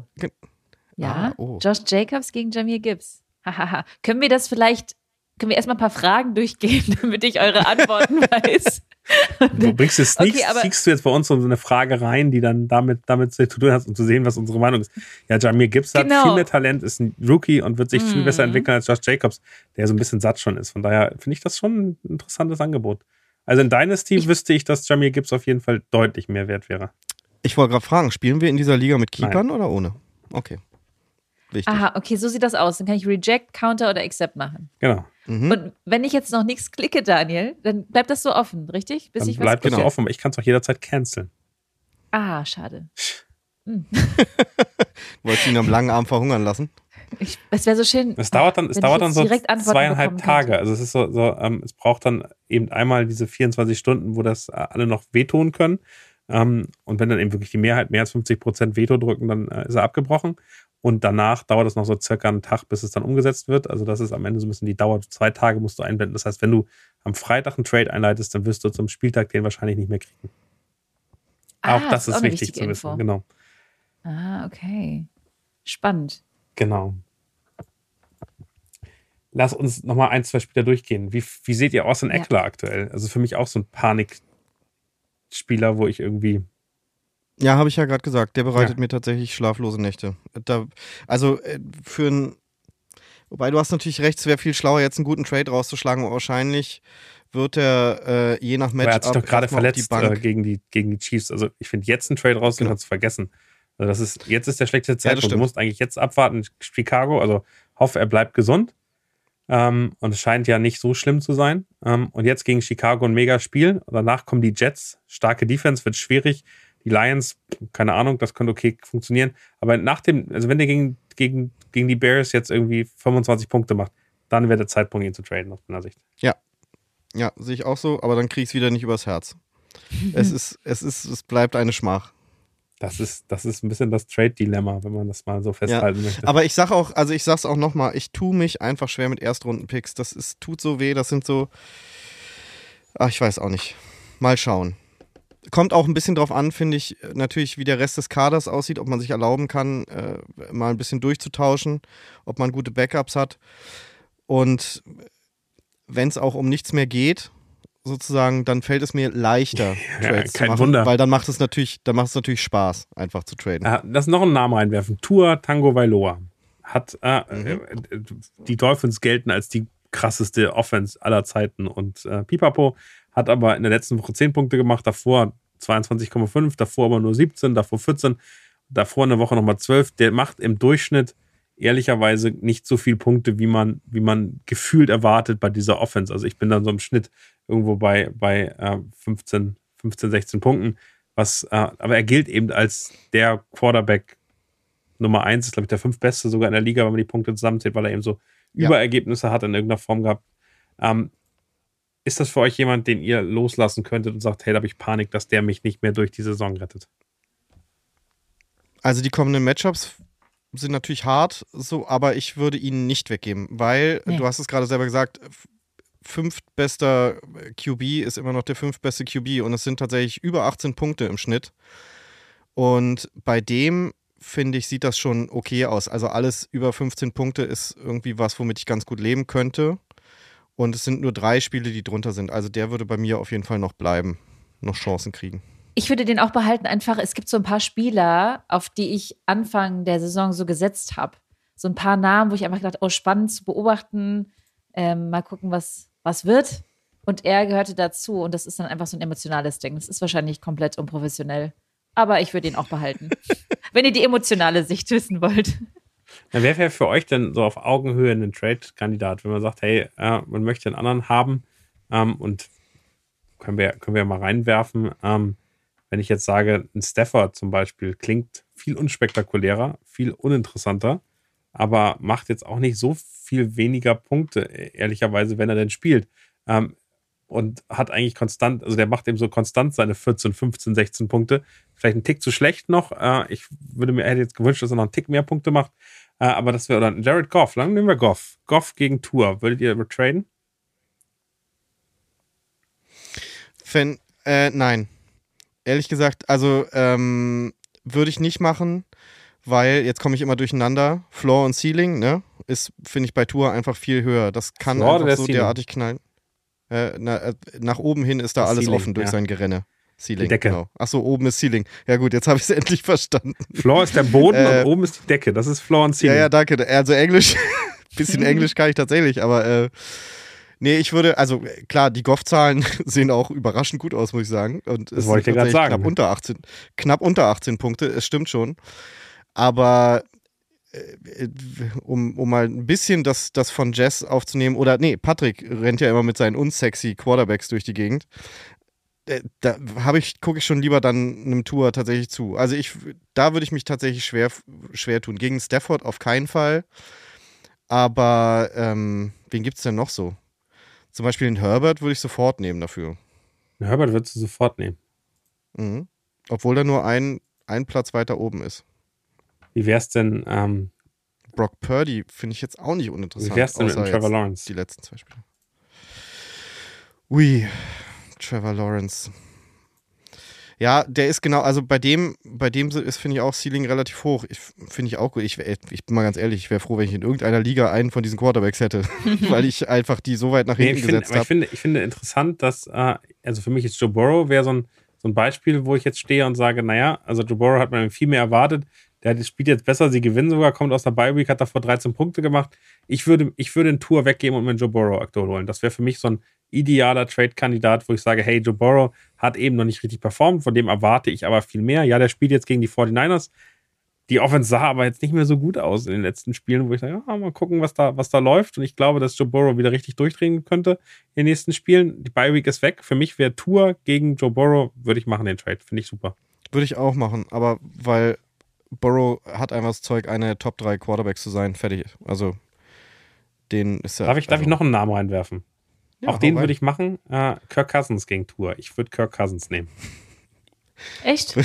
Ja. Ah, oh. Josh Jacobs gegen Jamir Gibbs. Hahaha. Können wir das vielleicht, können wir erstmal ein paar Fragen durchgehen, damit ich eure Antworten weiß? Du bringst es Okay, sneakst, du jetzt bei uns so eine Frage rein, die dann damit, damit zu tun hat, um zu sehen, was unsere Meinung ist. Ja, Jamir Gibbs hat Genau. viel mehr Talent, ist ein Rookie und wird sich viel Mhm. besser entwickeln als Josh Jacobs, der so ein bisschen satt schon ist. Von daher finde ich das schon ein interessantes Angebot. Also in Dynasty Ich- wüsste ich, dass Jamir Gibbs auf jeden Fall deutlich mehr wert wäre. Ich wollte gerade fragen, spielen wir in dieser Liga mit Keepern oder ohne? Okay. Wichtig. Aha, okay, so sieht das aus. Dann kann ich Reject, Counter oder Accept machen. Genau. Mhm. Und wenn ich jetzt noch nichts klicke, Daniel, dann bleibt das so offen, richtig? Bis Dann ich was bleibt das klicke. so offen, aber ich kann es auch jederzeit canceln. Ah, schade. Wolltest du ihn am langen Arm verhungern lassen? Ich, es wäre so schön. Es dauert dann, es dauert dann so zweieinhalb Tage. könnte. Also es ist so, so ähm, es braucht dann eben einmal diese 24 Stunden, wo das äh, alle noch wehtun können. Ähm, und wenn dann eben wirklich die Mehrheit mehr als 50 Prozent Veto drücken, dann äh, ist er abgebrochen. Und danach dauert es noch so circa einen Tag, bis es dann umgesetzt wird. Also das ist am Ende so ein bisschen die Dauer. Zwei Tage musst du einblenden. Das heißt, wenn du am Freitag einen Trade einleitest, dann wirst du zum Spieltag den wahrscheinlich nicht mehr kriegen. Ah, auch das ist, auch wichtig zu wissen. Info. Genau. Ah, okay. Spannend. Genau. Lass uns nochmal ein, zwei Spieler durchgehen. Wie, wie seht ihr Austin Ja. Eckler aktuell? Also für mich auch so ein Panikspieler, wo ich irgendwie. Ja, habe ich ja gerade gesagt. Der bereitet Ja. mir tatsächlich schlaflose Nächte. Da, also äh, für ein. Wobei du hast natürlich recht, es wäre viel schlauer, jetzt einen guten Trade rauszuschlagen. Wahrscheinlich wird er äh, je nach Aber er hat sich doch gerade auf die verletzt äh, gegen, die, gegen die Chiefs. Also ich finde, jetzt einen Trade rausgehen, Genau. kannst du vergessen. Also das ist, jetzt ist der schlechteste Ja, das Zeitpunkt. du stimmt. musst eigentlich jetzt abwarten. Chicago, also hoffe, er bleibt gesund. Ähm, und es scheint ja nicht so schlimm zu sein. Ähm, und jetzt gegen Chicago ein mega Spiel. Danach kommen die Jets. Starke Defense, wird schwierig. Die Lions, keine Ahnung, das könnte okay funktionieren. Aber nach dem, also wenn der gegen, gegen, gegen die Bears jetzt irgendwie 25 Punkte macht, dann wäre der Zeitpunkt, ihn zu traden, aus meiner Sicht. Ja, sehe ich auch so, aber dann krieg ich es wieder nicht übers Herz. es ist, es ist, es bleibt eine Schmach. Das ist, das ist ein bisschen das Trade-Dilemma, wenn man das mal so festhalten möchte. Aber ich sag auch, also ich sag's auch nochmal, ich tue mich einfach schwer mit Erstrunden-Picks. Das ist, tut so weh, das sind so. Ach, ich weiß auch nicht. Mal schauen. Kommt auch ein bisschen drauf an, finde ich, natürlich, wie der Rest des Kaders aussieht, ob man sich erlauben kann, äh, mal ein bisschen durchzutauschen, ob man gute Backups hat. Und wenn es auch um nichts mehr geht, sozusagen, dann fällt es mir leichter, Ja, Trades zu kein machen, Wunder. weil dann macht es natürlich, dann macht es natürlich Spaß, einfach zu traden. Ah, Lass noch einen Namen reinwerfen. Tour Tango Vailoa. Hat äh, Mhm. äh, die Dolphins gelten als die krasseste Offense aller Zeiten und äh, Pipapo hat aber in der letzten Woche 10 Punkte gemacht, davor 22,5, davor aber nur 17, davor 14, davor eine Woche nochmal 12. Der macht im Durchschnitt ehrlicherweise nicht so viel Punkte, wie man, wie man gefühlt erwartet bei dieser Offense. Also ich bin dann so im Schnitt irgendwo bei, bei äh, 15, 15, 16 Punkten. Was, äh, aber er gilt eben als der Quarterback Nummer 1, ist, glaube ich, der fünftbeste sogar in der Liga, wenn man die Punkte zusammenzählt, weil er eben so Ja. Überergebnisse hat in irgendeiner Form gehabt. Ähm, ist das für euch jemand, den ihr loslassen könntet und sagt, hey, da habe ich Panik, dass der mich nicht mehr durch die Saison rettet? Also die kommenden Matchups sind natürlich hart, so, aber ich würde ihn nicht weggeben, weil Nee. du hast es gerade selber gesagt, fünftbester QB ist immer noch der fünftbeste QB und es sind tatsächlich über 18 Punkte im Schnitt. Und bei dem finde ich, sieht das schon okay aus. Also alles über 15 Punkte ist irgendwie was, womit ich ganz gut leben könnte. Und es sind nur drei Spiele, die drunter sind. Also der würde bei mir auf jeden Fall noch bleiben, noch Chancen kriegen. Ich würde den auch behalten, einfach, es gibt so ein paar Spieler, auf die ich Anfang der Saison so gesetzt habe. So ein paar Namen, wo ich einfach gedacht, oh, spannend zu beobachten, ähm, mal gucken, was, was wird. Und er gehörte dazu und das ist dann einfach so ein emotionales Ding. Das ist wahrscheinlich komplett unprofessionell. Aber ich würde ihn auch behalten. wenn ihr die emotionale Sicht wissen wollt. Wer wäre für euch denn so auf Augenhöhe ein Trade-Kandidat, wenn man sagt, hey, äh, man möchte einen anderen haben ähm, und können wir, können wir mal reinwerfen, ähm, wenn ich jetzt sage, ein Stafford zum Beispiel klingt viel unspektakulärer, viel uninteressanter, aber macht jetzt auch nicht so viel weniger Punkte, ehrlicherweise, wenn er denn spielt. Ähm, und hat eigentlich konstant, also der macht eben so konstant seine 14, 15, 16 Punkte. Vielleicht ein Tick zu schlecht noch. Äh, ich würde mir hätte jetzt gewünscht, dass er noch einen Tick mehr Punkte macht. Äh, aber das wäre, oder Jared Goff, lang nehmen wir Goff. Goff gegen Tour. Würdet ihr traden? Wenn, äh, nein. Ehrlich gesagt, also ähm, würde ich nicht machen, weil jetzt komme ich immer durcheinander. Floor und Ceiling, ne? Ist, finde ich, bei Tour einfach viel höher. Das kann Floor einfach so Ceiling? derartig knallen. Äh, na, äh, nach oben hin ist da das alles Ceiling, offen durch ja. sein Gerenne. Ceiling, die Decke. Genau. Achso, oben ist Ceiling. Ja gut, jetzt habe ich es endlich verstanden. Floor ist der Boden äh, und oben ist die Decke. Das ist Floor und Ceiling. Ja, ja, danke. Also Englisch, bisschen Englisch kann ich tatsächlich, aber äh, nee, ich würde, also klar, die Goff-Zahlen sehen auch überraschend gut aus, muss ich sagen. Und das wollte ich dir gerade sagen. Knapp unter, 18, knapp unter 18 Punkte, es stimmt schon. Aber äh, um, um mal ein bisschen das, das von Jess aufzunehmen, oder nee, Patrick rennt ja immer mit seinen unsexy Quarterbacks durch die Gegend. Äh, da habe ich, gucke ich schon lieber dann einem Tour tatsächlich zu. Also ich, da würde ich mich tatsächlich schwer, schwer tun. Gegen Stafford auf keinen Fall. Aber ähm, wen gibt es denn noch so? Zum Beispiel den Herbert würde ich sofort nehmen dafür. Den Herbert würdest du sofort nehmen. Mhm. Obwohl er nur ein, ein Platz weiter oben ist. Wie wär's denn? Ähm, Brock Purdy finde ich jetzt auch nicht uninteressant. Wie wär's denn mit Trevor Lawrence? Die letzten zwei Spiele. Ui, Trevor Lawrence. Ja, der ist genau, also bei dem, bei dem ist, finde ich auch Ceiling relativ hoch. Finde ich auch gut. Ich, ich bin mal ganz ehrlich, ich wäre froh, wenn ich in irgendeiner Liga einen von diesen Quarterbacks hätte, weil ich einfach die so weit nach hinten nee, gesetzt habe. Ich finde, ich finde interessant, dass, äh, also für mich ist Joe Burrow wäre so ein, so ein Beispiel, wo ich jetzt stehe und sage, naja, also Joe Burrow hat man viel mehr erwartet. Der spielt jetzt besser, sie gewinnen sogar, kommt aus der Bye Week, hat davor 13 Punkte gemacht. Ich würde, ich würde einen Tour weggeben und mir Joe Burrow aktuell holen. Das wäre für mich so ein idealer Trade-Kandidat, wo ich sage, hey, Joe Burrow hat eben noch nicht richtig performt, von dem erwarte ich aber viel mehr. Ja, der spielt jetzt gegen die 49ers. Die Offense sah aber jetzt nicht mehr so gut aus in den letzten Spielen, wo ich sage, ja, mal gucken, was da, was da läuft. Und ich glaube, dass Joe Burrow wieder richtig durchdrehen könnte in den nächsten Spielen. Die Bye Week ist weg. Für mich wäre Tour gegen Joe Burrow, würde ich machen, den Trade. Finde ich super. Würde ich auch machen, aber weil Burrow hat einfach das Zeug, eine Top 3 Quarterbacks zu sein. Fertig. Also, den ist ja. Darf ich, also, darf ich noch einen Namen reinwerfen? Ja, auch den würde ich machen. Äh, Kirk Cousins gegen Tour. Ich würde Kirk Cousins nehmen. Echt?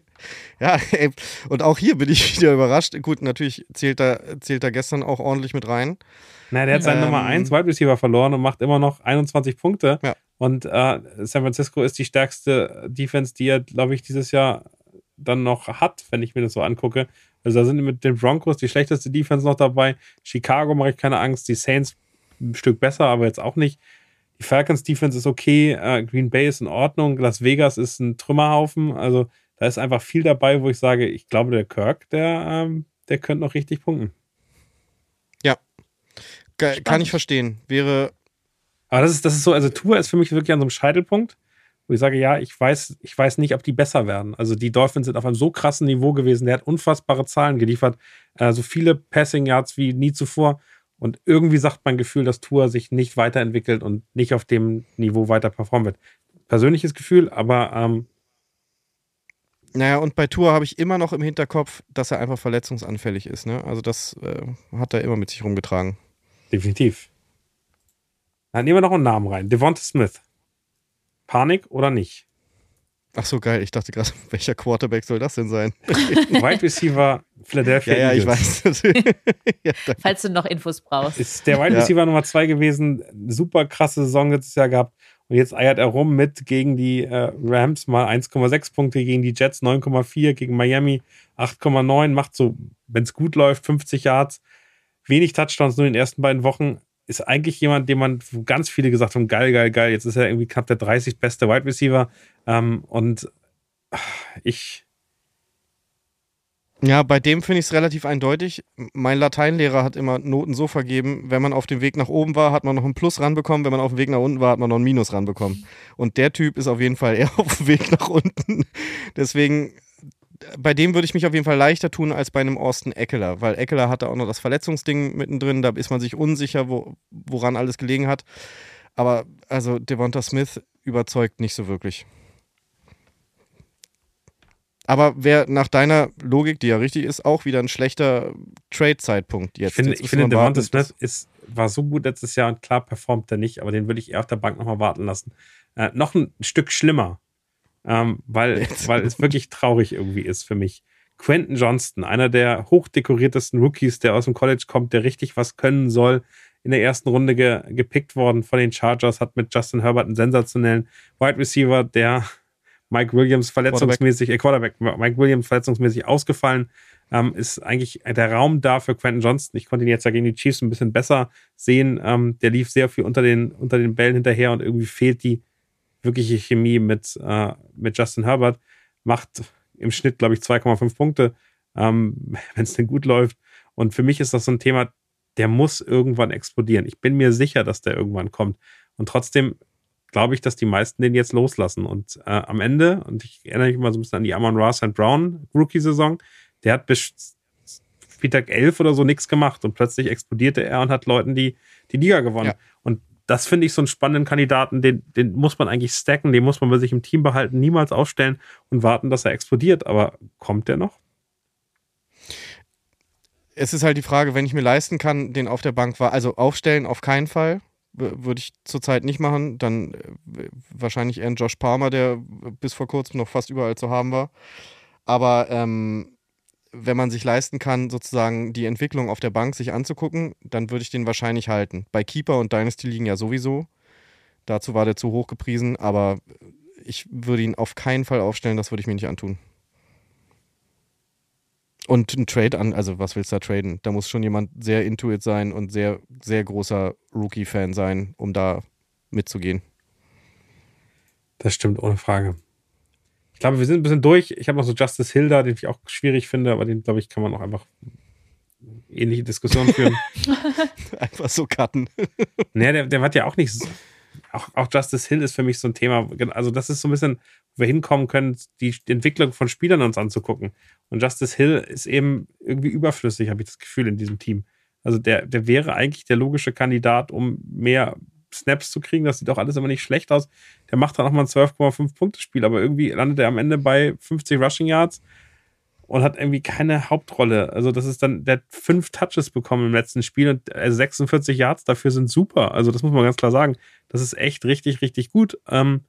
ja, ey, und auch hier bin ich wieder überrascht. Gut, natürlich zählt er, zählt er gestern auch ordentlich mit rein. Na, der hat seinen ähm, Nummer 1 Wide Receiver verloren und macht immer noch 21 Punkte. Ja. Und äh, San Francisco ist die stärkste Defense, die er, glaube ich, dieses Jahr dann noch hat, wenn ich mir das so angucke. Also da sind mit den Broncos die schlechteste Defense noch dabei. Chicago mache ich keine Angst. Die Saints ein Stück besser, aber jetzt auch nicht. Die Falcons Defense ist okay. Äh, Green Bay ist in Ordnung. Las Vegas ist ein Trümmerhaufen. Also da ist einfach viel dabei, wo ich sage, ich glaube, der Kirk, der, ähm, der könnte noch richtig punkten. Ja. Spannend. Kann ich verstehen. Wäre. Aber das ist, das ist so, also Tour ist für mich wirklich an so einem Scheitelpunkt wo ich sage, ja, ich weiß, ich weiß nicht, ob die besser werden. Also die Dolphins sind auf einem so krassen Niveau gewesen. Der hat unfassbare Zahlen geliefert, äh, so viele Passing Yards wie nie zuvor. Und irgendwie sagt mein Gefühl, dass Tour sich nicht weiterentwickelt und nicht auf dem Niveau weiter performen wird. Persönliches Gefühl, aber ähm, naja, und bei Tour habe ich immer noch im Hinterkopf, dass er einfach verletzungsanfällig ist. Ne? Also das äh, hat er immer mit sich rumgetragen. Definitiv. Dann nehmen wir noch einen Namen rein. Devonta Smith. Panik oder nicht? Ach so, geil. Ich dachte gerade, welcher Quarterback soll das denn sein? Wide Receiver Philadelphia Ja, ja, ich weiß. ja, Falls du noch Infos brauchst. Ist der Wide Receiver ja. Nummer zwei gewesen. Super krasse Saison letztes Jahr gehabt. Und jetzt eiert er rum mit gegen die äh, Rams mal 1,6 Punkte, gegen die Jets 9,4, gegen Miami 8,9. Macht so, wenn es gut läuft, 50 Yards. Wenig Touchdowns nur in den ersten beiden Wochen ist eigentlich jemand, den man ganz viele gesagt haben, geil, geil, geil. Jetzt ist er irgendwie knapp der 30 beste Wide Receiver. Ähm, und ich. Ja, bei dem finde ich es relativ eindeutig. Mein Lateinlehrer hat immer Noten so vergeben, wenn man auf dem Weg nach oben war, hat man noch ein Plus ranbekommen, wenn man auf dem Weg nach unten war, hat man noch ein Minus ranbekommen. Und der Typ ist auf jeden Fall eher auf dem Weg nach unten. Deswegen bei dem würde ich mich auf jeden Fall leichter tun als bei einem Austin Eckler, weil Eckler hatte auch noch das Verletzungsding mittendrin, da ist man sich unsicher, wo, woran alles gelegen hat. Aber also Devonta Smith überzeugt nicht so wirklich. Aber wäre nach deiner Logik, die ja richtig ist, auch wieder ein schlechter Trade-Zeitpunkt jetzt. Ich finde, jetzt ich finde Devonta Smith ist, war so gut letztes Jahr und klar performt er nicht, aber den würde ich eher auf der Bank nochmal warten lassen. Äh, noch ein Stück schlimmer, ähm, weil, weil es wirklich traurig irgendwie ist für mich. Quentin Johnston, einer der hochdekoriertesten Rookies, der aus dem College kommt, der richtig was können soll, in der ersten Runde ge gepickt worden von den Chargers, hat mit Justin Herbert einen sensationellen Wide Receiver, der Mike Williams verletzungsmäßig, Quarterback, äh, Quarterback Mike Williams verletzungsmäßig ausgefallen, ähm, ist eigentlich der Raum da für Quentin Johnston. Ich konnte ihn jetzt ja gegen die Chiefs ein bisschen besser sehen. Ähm, der lief sehr viel unter den, unter den Bällen hinterher und irgendwie fehlt die wirkliche Chemie mit, äh, mit Justin Herbert. Macht im Schnitt, glaube ich, 2,5 Punkte, ähm, wenn es denn gut läuft. Und für mich ist das so ein Thema, der muss irgendwann explodieren. Ich bin mir sicher, dass der irgendwann kommt. Und trotzdem glaube ich, dass die meisten den jetzt loslassen. Und äh, am Ende, und ich erinnere mich mal so ein bisschen an die Amon Ross and Brown Rookie-Saison, der hat bis Spieltag 11 oder so nichts gemacht und plötzlich explodierte er und hat Leuten die, die Liga gewonnen. Ja. Und das finde ich so einen spannenden Kandidaten, den, den muss man eigentlich stacken, den muss man bei sich im Team behalten, niemals aufstellen und warten, dass er explodiert. Aber kommt der noch? Es ist halt die Frage, wenn ich mir leisten kann, den auf der Bank war, also aufstellen auf keinen Fall, würde ich zurzeit nicht machen. Dann äh, wahrscheinlich eher ein Josh Palmer, der bis vor kurzem noch fast überall zu haben war. Aber ähm, wenn man sich leisten kann, sozusagen die Entwicklung auf der Bank sich anzugucken, dann würde ich den wahrscheinlich halten. Bei Keeper und Dynasty liegen ja sowieso. Dazu war der zu hoch gepriesen, aber ich würde ihn auf keinen Fall aufstellen, das würde ich mir nicht antun. Und ein Trade an, also was willst du da traden? Da muss schon jemand sehr intuit sein und sehr, sehr großer Rookie-Fan sein, um da mitzugehen. Das stimmt, ohne Frage. Ich glaube, wir sind ein bisschen durch. Ich habe noch so Justice Hill da, den ich auch schwierig finde, aber den, glaube ich, kann man auch einfach ähnliche Diskussionen führen. einfach so cutten. naja, der, der hat ja auch nicht so, auch, auch Justice Hill ist für mich so ein Thema. Also, das ist so ein bisschen, wo wir hinkommen können, die Entwicklung von Spielern uns anzugucken. Und Justice Hill ist eben irgendwie überflüssig, habe ich das Gefühl, in diesem Team. Also, der, der wäre eigentlich der logische Kandidat, um mehr Snaps zu kriegen. Das sieht auch alles immer nicht schlecht aus. Der macht dann auch mal ein 12,5 Punkte Spiel, aber irgendwie landet er am Ende bei 50 Rushing Yards und hat irgendwie keine Hauptrolle. Also, das ist dann, der hat fünf Touches bekommen im letzten Spiel und 46 Yards dafür sind super. Also, das muss man ganz klar sagen. Das ist echt richtig, richtig gut. Ähm,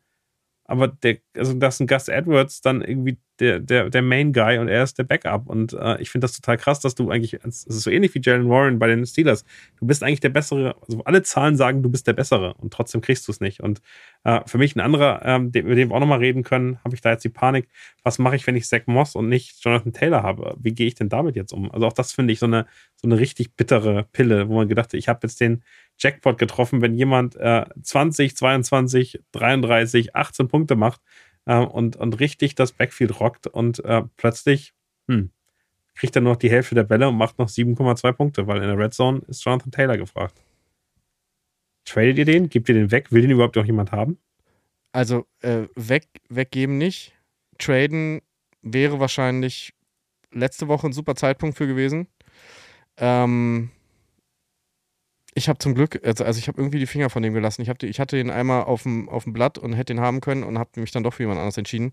aber der, also das ist ein Gus Edwards dann irgendwie der, der, der Main Guy und er ist der Backup. Und äh, ich finde das total krass, dass du eigentlich, es ist so ähnlich wie Jalen Warren bei den Steelers. Du bist eigentlich der Bessere, also alle Zahlen sagen, du bist der Bessere und trotzdem kriegst du es nicht. Und äh, für mich ein anderer, ähm, über den wir auch nochmal reden können, habe ich da jetzt die Panik, was mache ich, wenn ich Zach Moss und nicht Jonathan Taylor habe? Wie gehe ich denn damit jetzt um? Also auch das finde ich so eine, so eine richtig bittere Pille, wo man gedacht hat, ich habe jetzt den Jackpot getroffen, wenn jemand äh, 20, 22, 33, 18 Punkte macht äh, und, und richtig das Backfield rockt und äh, plötzlich hm, kriegt er nur noch die Hälfte der Bälle und macht noch 7,2 Punkte, weil in der Red Zone ist Jonathan Taylor gefragt. Tradet ihr den? Gebt ihr den weg? Will den überhaupt noch jemand haben? Also äh, weg, weggeben nicht. Traden wäre wahrscheinlich letzte Woche ein super Zeitpunkt für gewesen. Ähm, ich habe zum Glück, also, also ich habe irgendwie die Finger von dem gelassen. Ich, hab die, ich hatte den einmal auf dem, auf dem Blatt und hätte den haben können und habe mich dann doch für jemand anderes entschieden.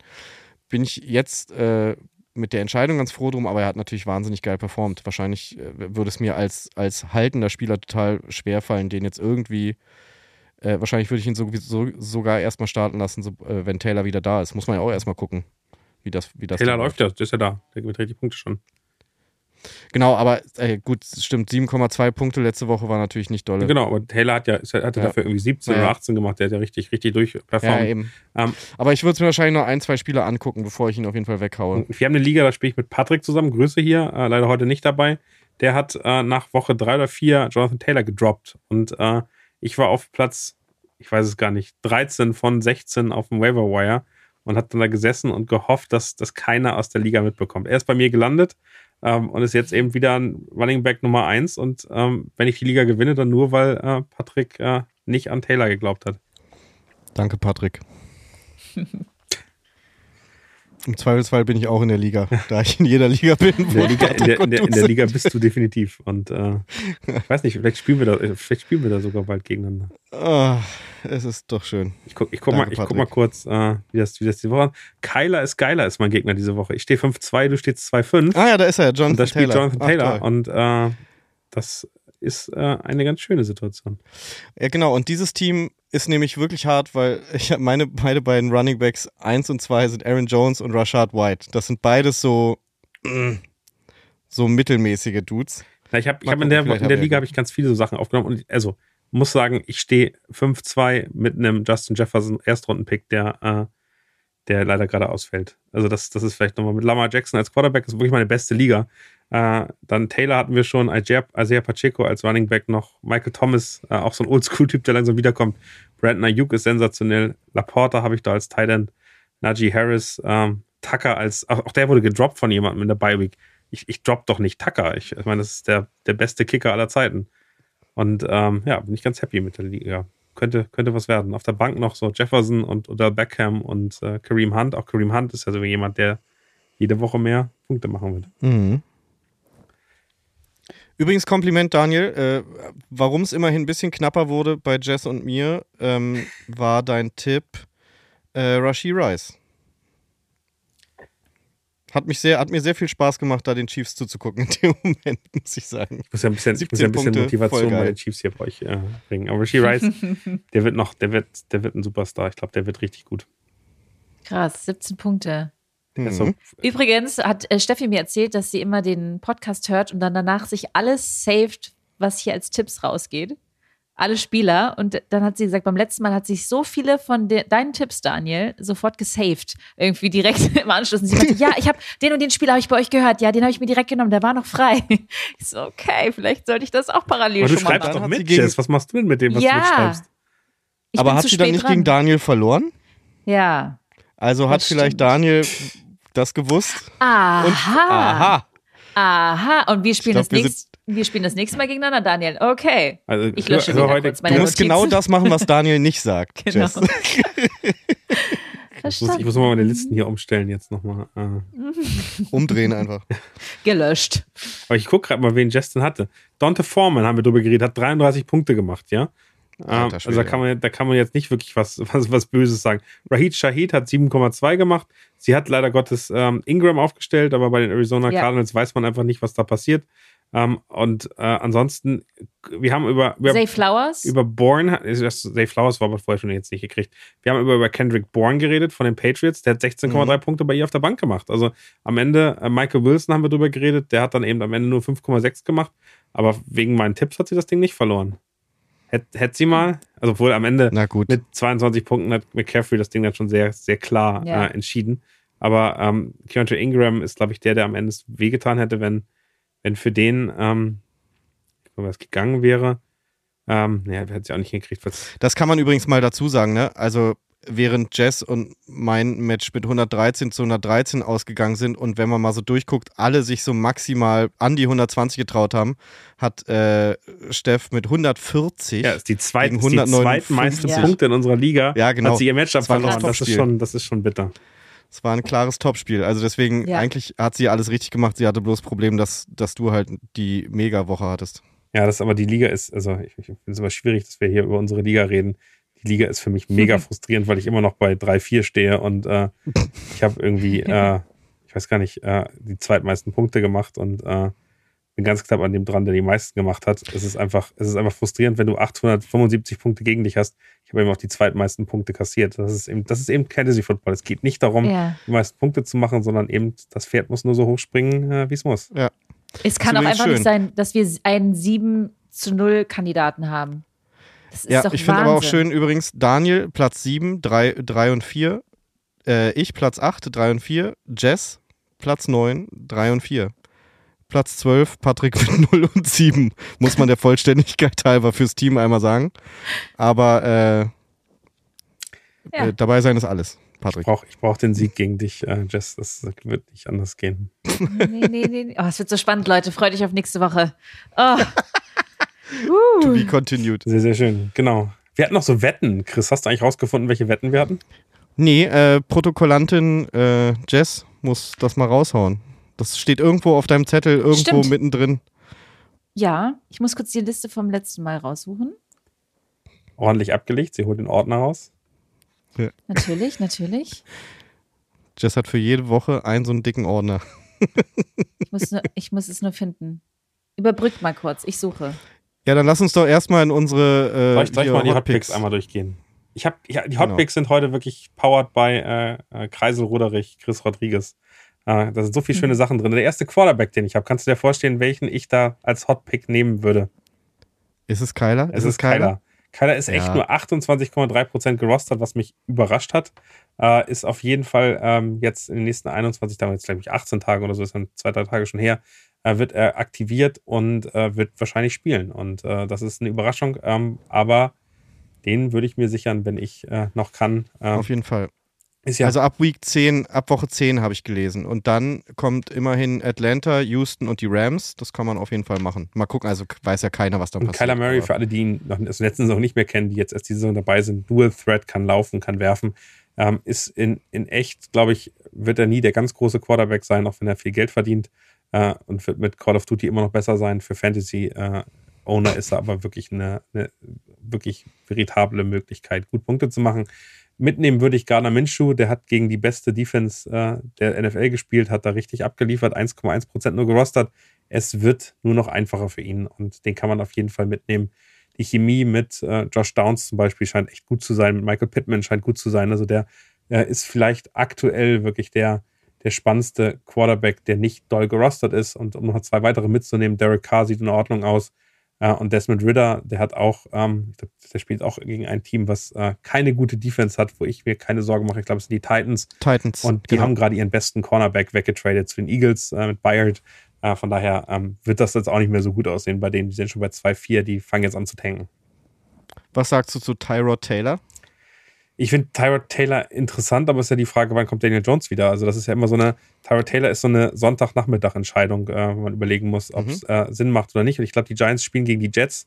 Bin ich jetzt äh, mit der Entscheidung ganz froh drum, aber er hat natürlich wahnsinnig geil performt. Wahrscheinlich äh, würde es mir als, als haltender Spieler total schwer fallen, den jetzt irgendwie. Äh, wahrscheinlich würde ich ihn so, so, sogar erstmal starten lassen, so, äh, wenn Taylor wieder da ist. Muss man ja auch erstmal gucken, wie das, wie das Taylor läuft ja, ist ja da. Der gewinnt richtig Punkte schon. Genau, aber äh, gut, stimmt, 7,2 Punkte letzte Woche war natürlich nicht dolle. Genau, aber Taylor hat ja, hatte ja. dafür irgendwie 17 ja. oder 18 gemacht, der hat ja richtig, richtig durchperformt. Ja, eben. Ähm, aber ich würde es mir wahrscheinlich noch ein, zwei Spiele angucken, bevor ich ihn auf jeden Fall weghaue. Wir haben eine Liga, da spiele ich mit Patrick zusammen, Grüße hier, äh, leider heute nicht dabei. Der hat äh, nach Woche 3 oder 4 Jonathan Taylor gedroppt und äh, ich war auf Platz, ich weiß es gar nicht, 13 von 16 auf dem Waiver Wire und hat dann da gesessen und gehofft, dass das keiner aus der Liga mitbekommt. Er ist bei mir gelandet ähm, und ist jetzt eben wieder ein Running Back Nummer 1. Und ähm, wenn ich die Liga gewinne, dann nur, weil äh, Patrick äh, nicht an Taylor geglaubt hat. Danke, Patrick. Im Zweifelsfall bin ich auch in der Liga, da ich in jeder Liga bin. In der Liga, in der, in der, in der Liga bist du definitiv. Und äh, ich weiß nicht, vielleicht spielen wir da, vielleicht spielen wir da sogar bald gegeneinander. Oh, es ist doch schön. Ich guck, ich guck, Danke, mal, ich guck mal kurz, äh, wie, das, wie das diese Woche Kyler ist geiler ist mein Gegner diese Woche. Ich stehe 5-2, du stehst 2-5. Ah ja, da ist er, Jonathan Und da spielt Taylor. Jonathan Taylor. Ach, und äh, das ist äh, eine ganz schöne Situation. Ja, genau. Und dieses Team ist nämlich wirklich hart, weil ich habe meine beide beiden Running Backs 1 und 2 sind Aaron Jones und Rashad White. Das sind beides so so mittelmäßige Dudes. Na, ich habe hab in der, in der Liga habe ich ganz viele so Sachen aufgenommen und also muss sagen, ich stehe 5-2 mit einem Justin Jefferson Erstrundenpick, der äh, der leider gerade ausfällt. Also das, das ist vielleicht nochmal mit Lamar Jackson als Quarterback, ist wirklich meine beste Liga. Äh, dann Taylor hatten wir schon, Isaiah Pacheco als Running Back noch, Michael Thomas, äh, auch so ein Oldschool-Typ, der langsam wiederkommt. Brandon Ayuk ist sensationell. Laporta habe ich da als Tight End. Najee Harris, ähm, Tucker als, auch, auch, der wurde gedroppt von jemandem in der Bye Week. Ich, ich drop doch nicht Tucker. Ich, ich meine, das ist der, der beste Kicker aller Zeiten. Und ähm, ja, bin ich ganz happy mit der Liga. Könnte, könnte was werden. Auf der Bank noch so Jefferson und oder Beckham und äh, Kareem Hunt. Auch Kareem Hunt ist ja so jemand, der jede Woche mehr Punkte machen wird. Mhm. Übrigens Kompliment, Daniel. Äh, Warum es immerhin ein bisschen knapper wurde bei Jess und mir, ähm, war dein Tipp äh, Rashi Rice. Hat, mich sehr, hat mir sehr viel Spaß gemacht, da den Chiefs zuzugucken in dem Moment, muss ich sagen. Ich muss ja ein bisschen, muss ja ein bisschen Motivation bei den Chiefs hier bei euch äh, bringen. Aber Rashi Rice, der wird noch, der wird, der wird ein Superstar. Ich glaube, der wird richtig gut. Krass, 17 Punkte. Mhm. Übrigens hat äh, Steffi mir erzählt, dass sie immer den Podcast hört und dann danach sich alles saved, was hier als Tipps rausgeht. Alle Spieler. Und dann hat sie gesagt, beim letzten Mal hat sich so viele von de deinen Tipps, Daniel, sofort gesaved. Irgendwie direkt im Anschluss. Und sie meinte, ja, ich habe den und den Spieler habe ich bei euch gehört. Ja, den habe ich mir direkt genommen. Der war noch frei. Ich so, okay, vielleicht sollte ich das auch parallel Aber du schreibst doch mit, Jess. Was machst du denn mit dem, was ja. du mitschreibst? Ich Aber hat sie dann nicht dran. gegen Daniel verloren? Ja. Also hat vielleicht stimmt. Daniel das gewusst. Aha. Und, aha. Aha. Und wir spielen glaub, das nächste. Wir spielen das nächste Mal gegeneinander, Daniel. Okay. Also, ich lösche also heute, Du musst Notizen. genau das machen, was Daniel nicht sagt. genau. Ich muss, ich muss mal meine Listen hier umstellen jetzt nochmal. Äh. Umdrehen einfach. Gelöscht. Aber ich gucke gerade mal, wen Justin hatte. Dante Foreman haben wir drüber geredet, hat 33 Punkte gemacht, ja? Ähm, also da kann, man, da kann man jetzt nicht wirklich was, was, was Böses sagen. Rahid Shahid hat 7,2 gemacht. Sie hat leider Gottes ähm, Ingram aufgestellt, aber bei den Arizona ja. Cardinals weiß man einfach nicht, was da passiert. Ähm, und äh, ansonsten, wir haben über, über Zay Flowers über Bourne, Zay Flowers war aber vorher schon jetzt nicht gekriegt. Wir haben über, über Kendrick Bourne geredet von den Patriots, der hat 16,3 mhm. Punkte bei ihr auf der Bank gemacht. Also am Ende, äh, Michael Wilson haben wir drüber geredet, der hat dann eben am Ende nur 5,6 gemacht, aber wegen meinen Tipps hat sie das Ding nicht verloren. Hätte hätt sie mal, also wohl am Ende mit 22 Punkten hat McCaffrey das Ding dann schon sehr, sehr klar ja. äh, entschieden. Aber ähm, Keontae Ingram ist, glaube ich, der, der am Ende wehgetan hätte, wenn, wenn für den ähm, was gegangen wäre. Ähm, naja, hätte sie auch nicht hingekriegt. Das kann man übrigens mal dazu sagen, ne? Also während Jess und mein Match mit 113 zu 113 ausgegangen sind und wenn man mal so durchguckt, alle sich so maximal an die 120 getraut haben, hat äh, Steff mit 140 ja, ist die, zweit, ist die zweitmeiste ja. Punkte in unserer Liga. Ja, genau. Hat sie ihr Matchup verloren. Das ist, schon, das ist schon bitter. Es war ein klares Topspiel. Also deswegen, ja. eigentlich hat sie alles richtig gemacht. Sie hatte bloß das Problem, dass, dass du halt die Mega-Woche hattest. Ja, das aber die Liga ist, also ich, ich finde es immer schwierig, dass wir hier über unsere Liga reden die Liga ist für mich mega frustrierend, weil ich immer noch bei 3-4 stehe und äh, ich habe irgendwie, äh, ich weiß gar nicht, äh, die zweitmeisten Punkte gemacht und äh, bin ganz knapp an dem dran, der die meisten gemacht hat. Es ist einfach, es ist einfach frustrierend, wenn du 875 Punkte gegen dich hast. Ich habe eben auch die zweitmeisten Punkte kassiert. Das ist eben, das ist eben Fantasy Football. Es geht nicht darum, ja. die meisten Punkte zu machen, sondern eben das Pferd muss nur so hoch springen, äh, wie es muss. Ja. Es kann auch einfach schön. nicht sein, dass wir einen 7 zu 0 Kandidaten haben ja, ich finde aber auch schön übrigens, Daniel Platz 7, 3, 3 und 4. Äh, ich Platz 8, 3 und 4. Jess Platz 9, 3 und 4. Platz 12, Patrick mit 0 und 7. Muss man der Vollständigkeit halber fürs Team einmal sagen. Aber äh, ja. äh, dabei sein ist alles. Patrick. Ich brauche brauch den Sieg gegen dich, äh, Jess. Das wird nicht anders gehen. Nee, nee, nee. Oh, es wird so spannend, Leute. Freut euch auf nächste Woche. Oh. Uh. To be continued. Sehr, sehr schön. Genau. Wir hatten noch so Wetten. Chris, hast du eigentlich rausgefunden, welche Wetten wir hatten? Nee, äh, Protokollantin äh, Jess muss das mal raushauen. Das steht irgendwo auf deinem Zettel, irgendwo Stimmt. mittendrin. Ja, ich muss kurz die Liste vom letzten Mal raussuchen. Ordentlich abgelegt, sie holt den Ordner raus. Ja. Natürlich, natürlich. Jess hat für jede Woche einen so einen dicken Ordner. ich, muss nur, ich muss es nur finden. Überbrückt mal kurz, ich suche. Ja, dann lass uns doch erstmal in unsere. Äh, soll ich, soll ich mal die Hotpicks einmal durchgehen? Ich hab, ich, die Hotpicks genau. sind heute wirklich powered by äh, äh, Kreisel Roderich, Chris Rodriguez. Äh, da sind so viele mhm. schöne Sachen drin. Der erste Quarterback, den ich habe, kannst du dir vorstellen, welchen ich da als Hotpick nehmen würde? Ist es Kyler? Es ist, ist Kyler. Kyler ist echt ja. nur 28,3% gerostet, was mich überrascht hat. Äh, ist auf jeden Fall ähm, jetzt in den nächsten 21 Tagen, jetzt glaube ich 18 Tage oder so, ist dann zwei, drei Tage schon her, äh, wird er aktiviert und äh, wird wahrscheinlich spielen. Und äh, das ist eine Überraschung, ähm, aber den würde ich mir sichern, wenn ich äh, noch kann. Ähm, Auf jeden Fall. Ja also ab Week 10, ab Woche 10 habe ich gelesen. Und dann kommt immerhin Atlanta, Houston und die Rams. Das kann man auf jeden Fall machen. Mal gucken, also weiß ja keiner, was da passiert. Kyler Murray, für alle, die ihn noch aus letzten Saison nicht mehr kennen, die jetzt erst diese Saison dabei sind, Dual Threat, kann laufen, kann werfen. Ähm, ist in, in echt, glaube ich, wird er nie der ganz große Quarterback sein, auch wenn er viel Geld verdient äh, und wird mit Call of Duty immer noch besser sein. Für Fantasy äh, Owner ist er aber wirklich eine, eine wirklich veritable Möglichkeit, gut Punkte zu machen. Mitnehmen würde ich Garner Minshew, der hat gegen die beste Defense äh, der NFL gespielt, hat da richtig abgeliefert, 1,1% nur gerostert. Es wird nur noch einfacher für ihn und den kann man auf jeden Fall mitnehmen. Die Chemie mit äh, Josh Downs zum Beispiel scheint echt gut zu sein, mit Michael Pittman scheint gut zu sein. Also der äh, ist vielleicht aktuell wirklich der, der spannendste Quarterback, der nicht doll gerostert ist. Und um noch zwei weitere mitzunehmen, Derek Carr sieht in Ordnung aus. Äh, und Desmond Ritter, der hat auch, ähm, der spielt auch gegen ein Team, was äh, keine gute Defense hat, wo ich mir keine Sorgen mache. Ich glaube, es sind die Titans. Titans. Und die genau. haben gerade ihren besten Cornerback weggetradet zu den Eagles äh, mit Bayard. Äh, von daher ähm, wird das jetzt auch nicht mehr so gut aussehen bei denen. Die sind schon bei 2-4, die fangen jetzt an zu tanken. Was sagst du zu Tyrod Taylor? Ich finde Tyrod Taylor interessant, aber es ist ja die Frage, wann kommt Daniel Jones wieder? Also, das ist ja immer so eine, Tyrod Taylor ist so eine Sonntagnachmittag-Entscheidung, äh, wo man überlegen muss, ob es mhm. äh, Sinn macht oder nicht. Und ich glaube, die Giants spielen gegen die Jets.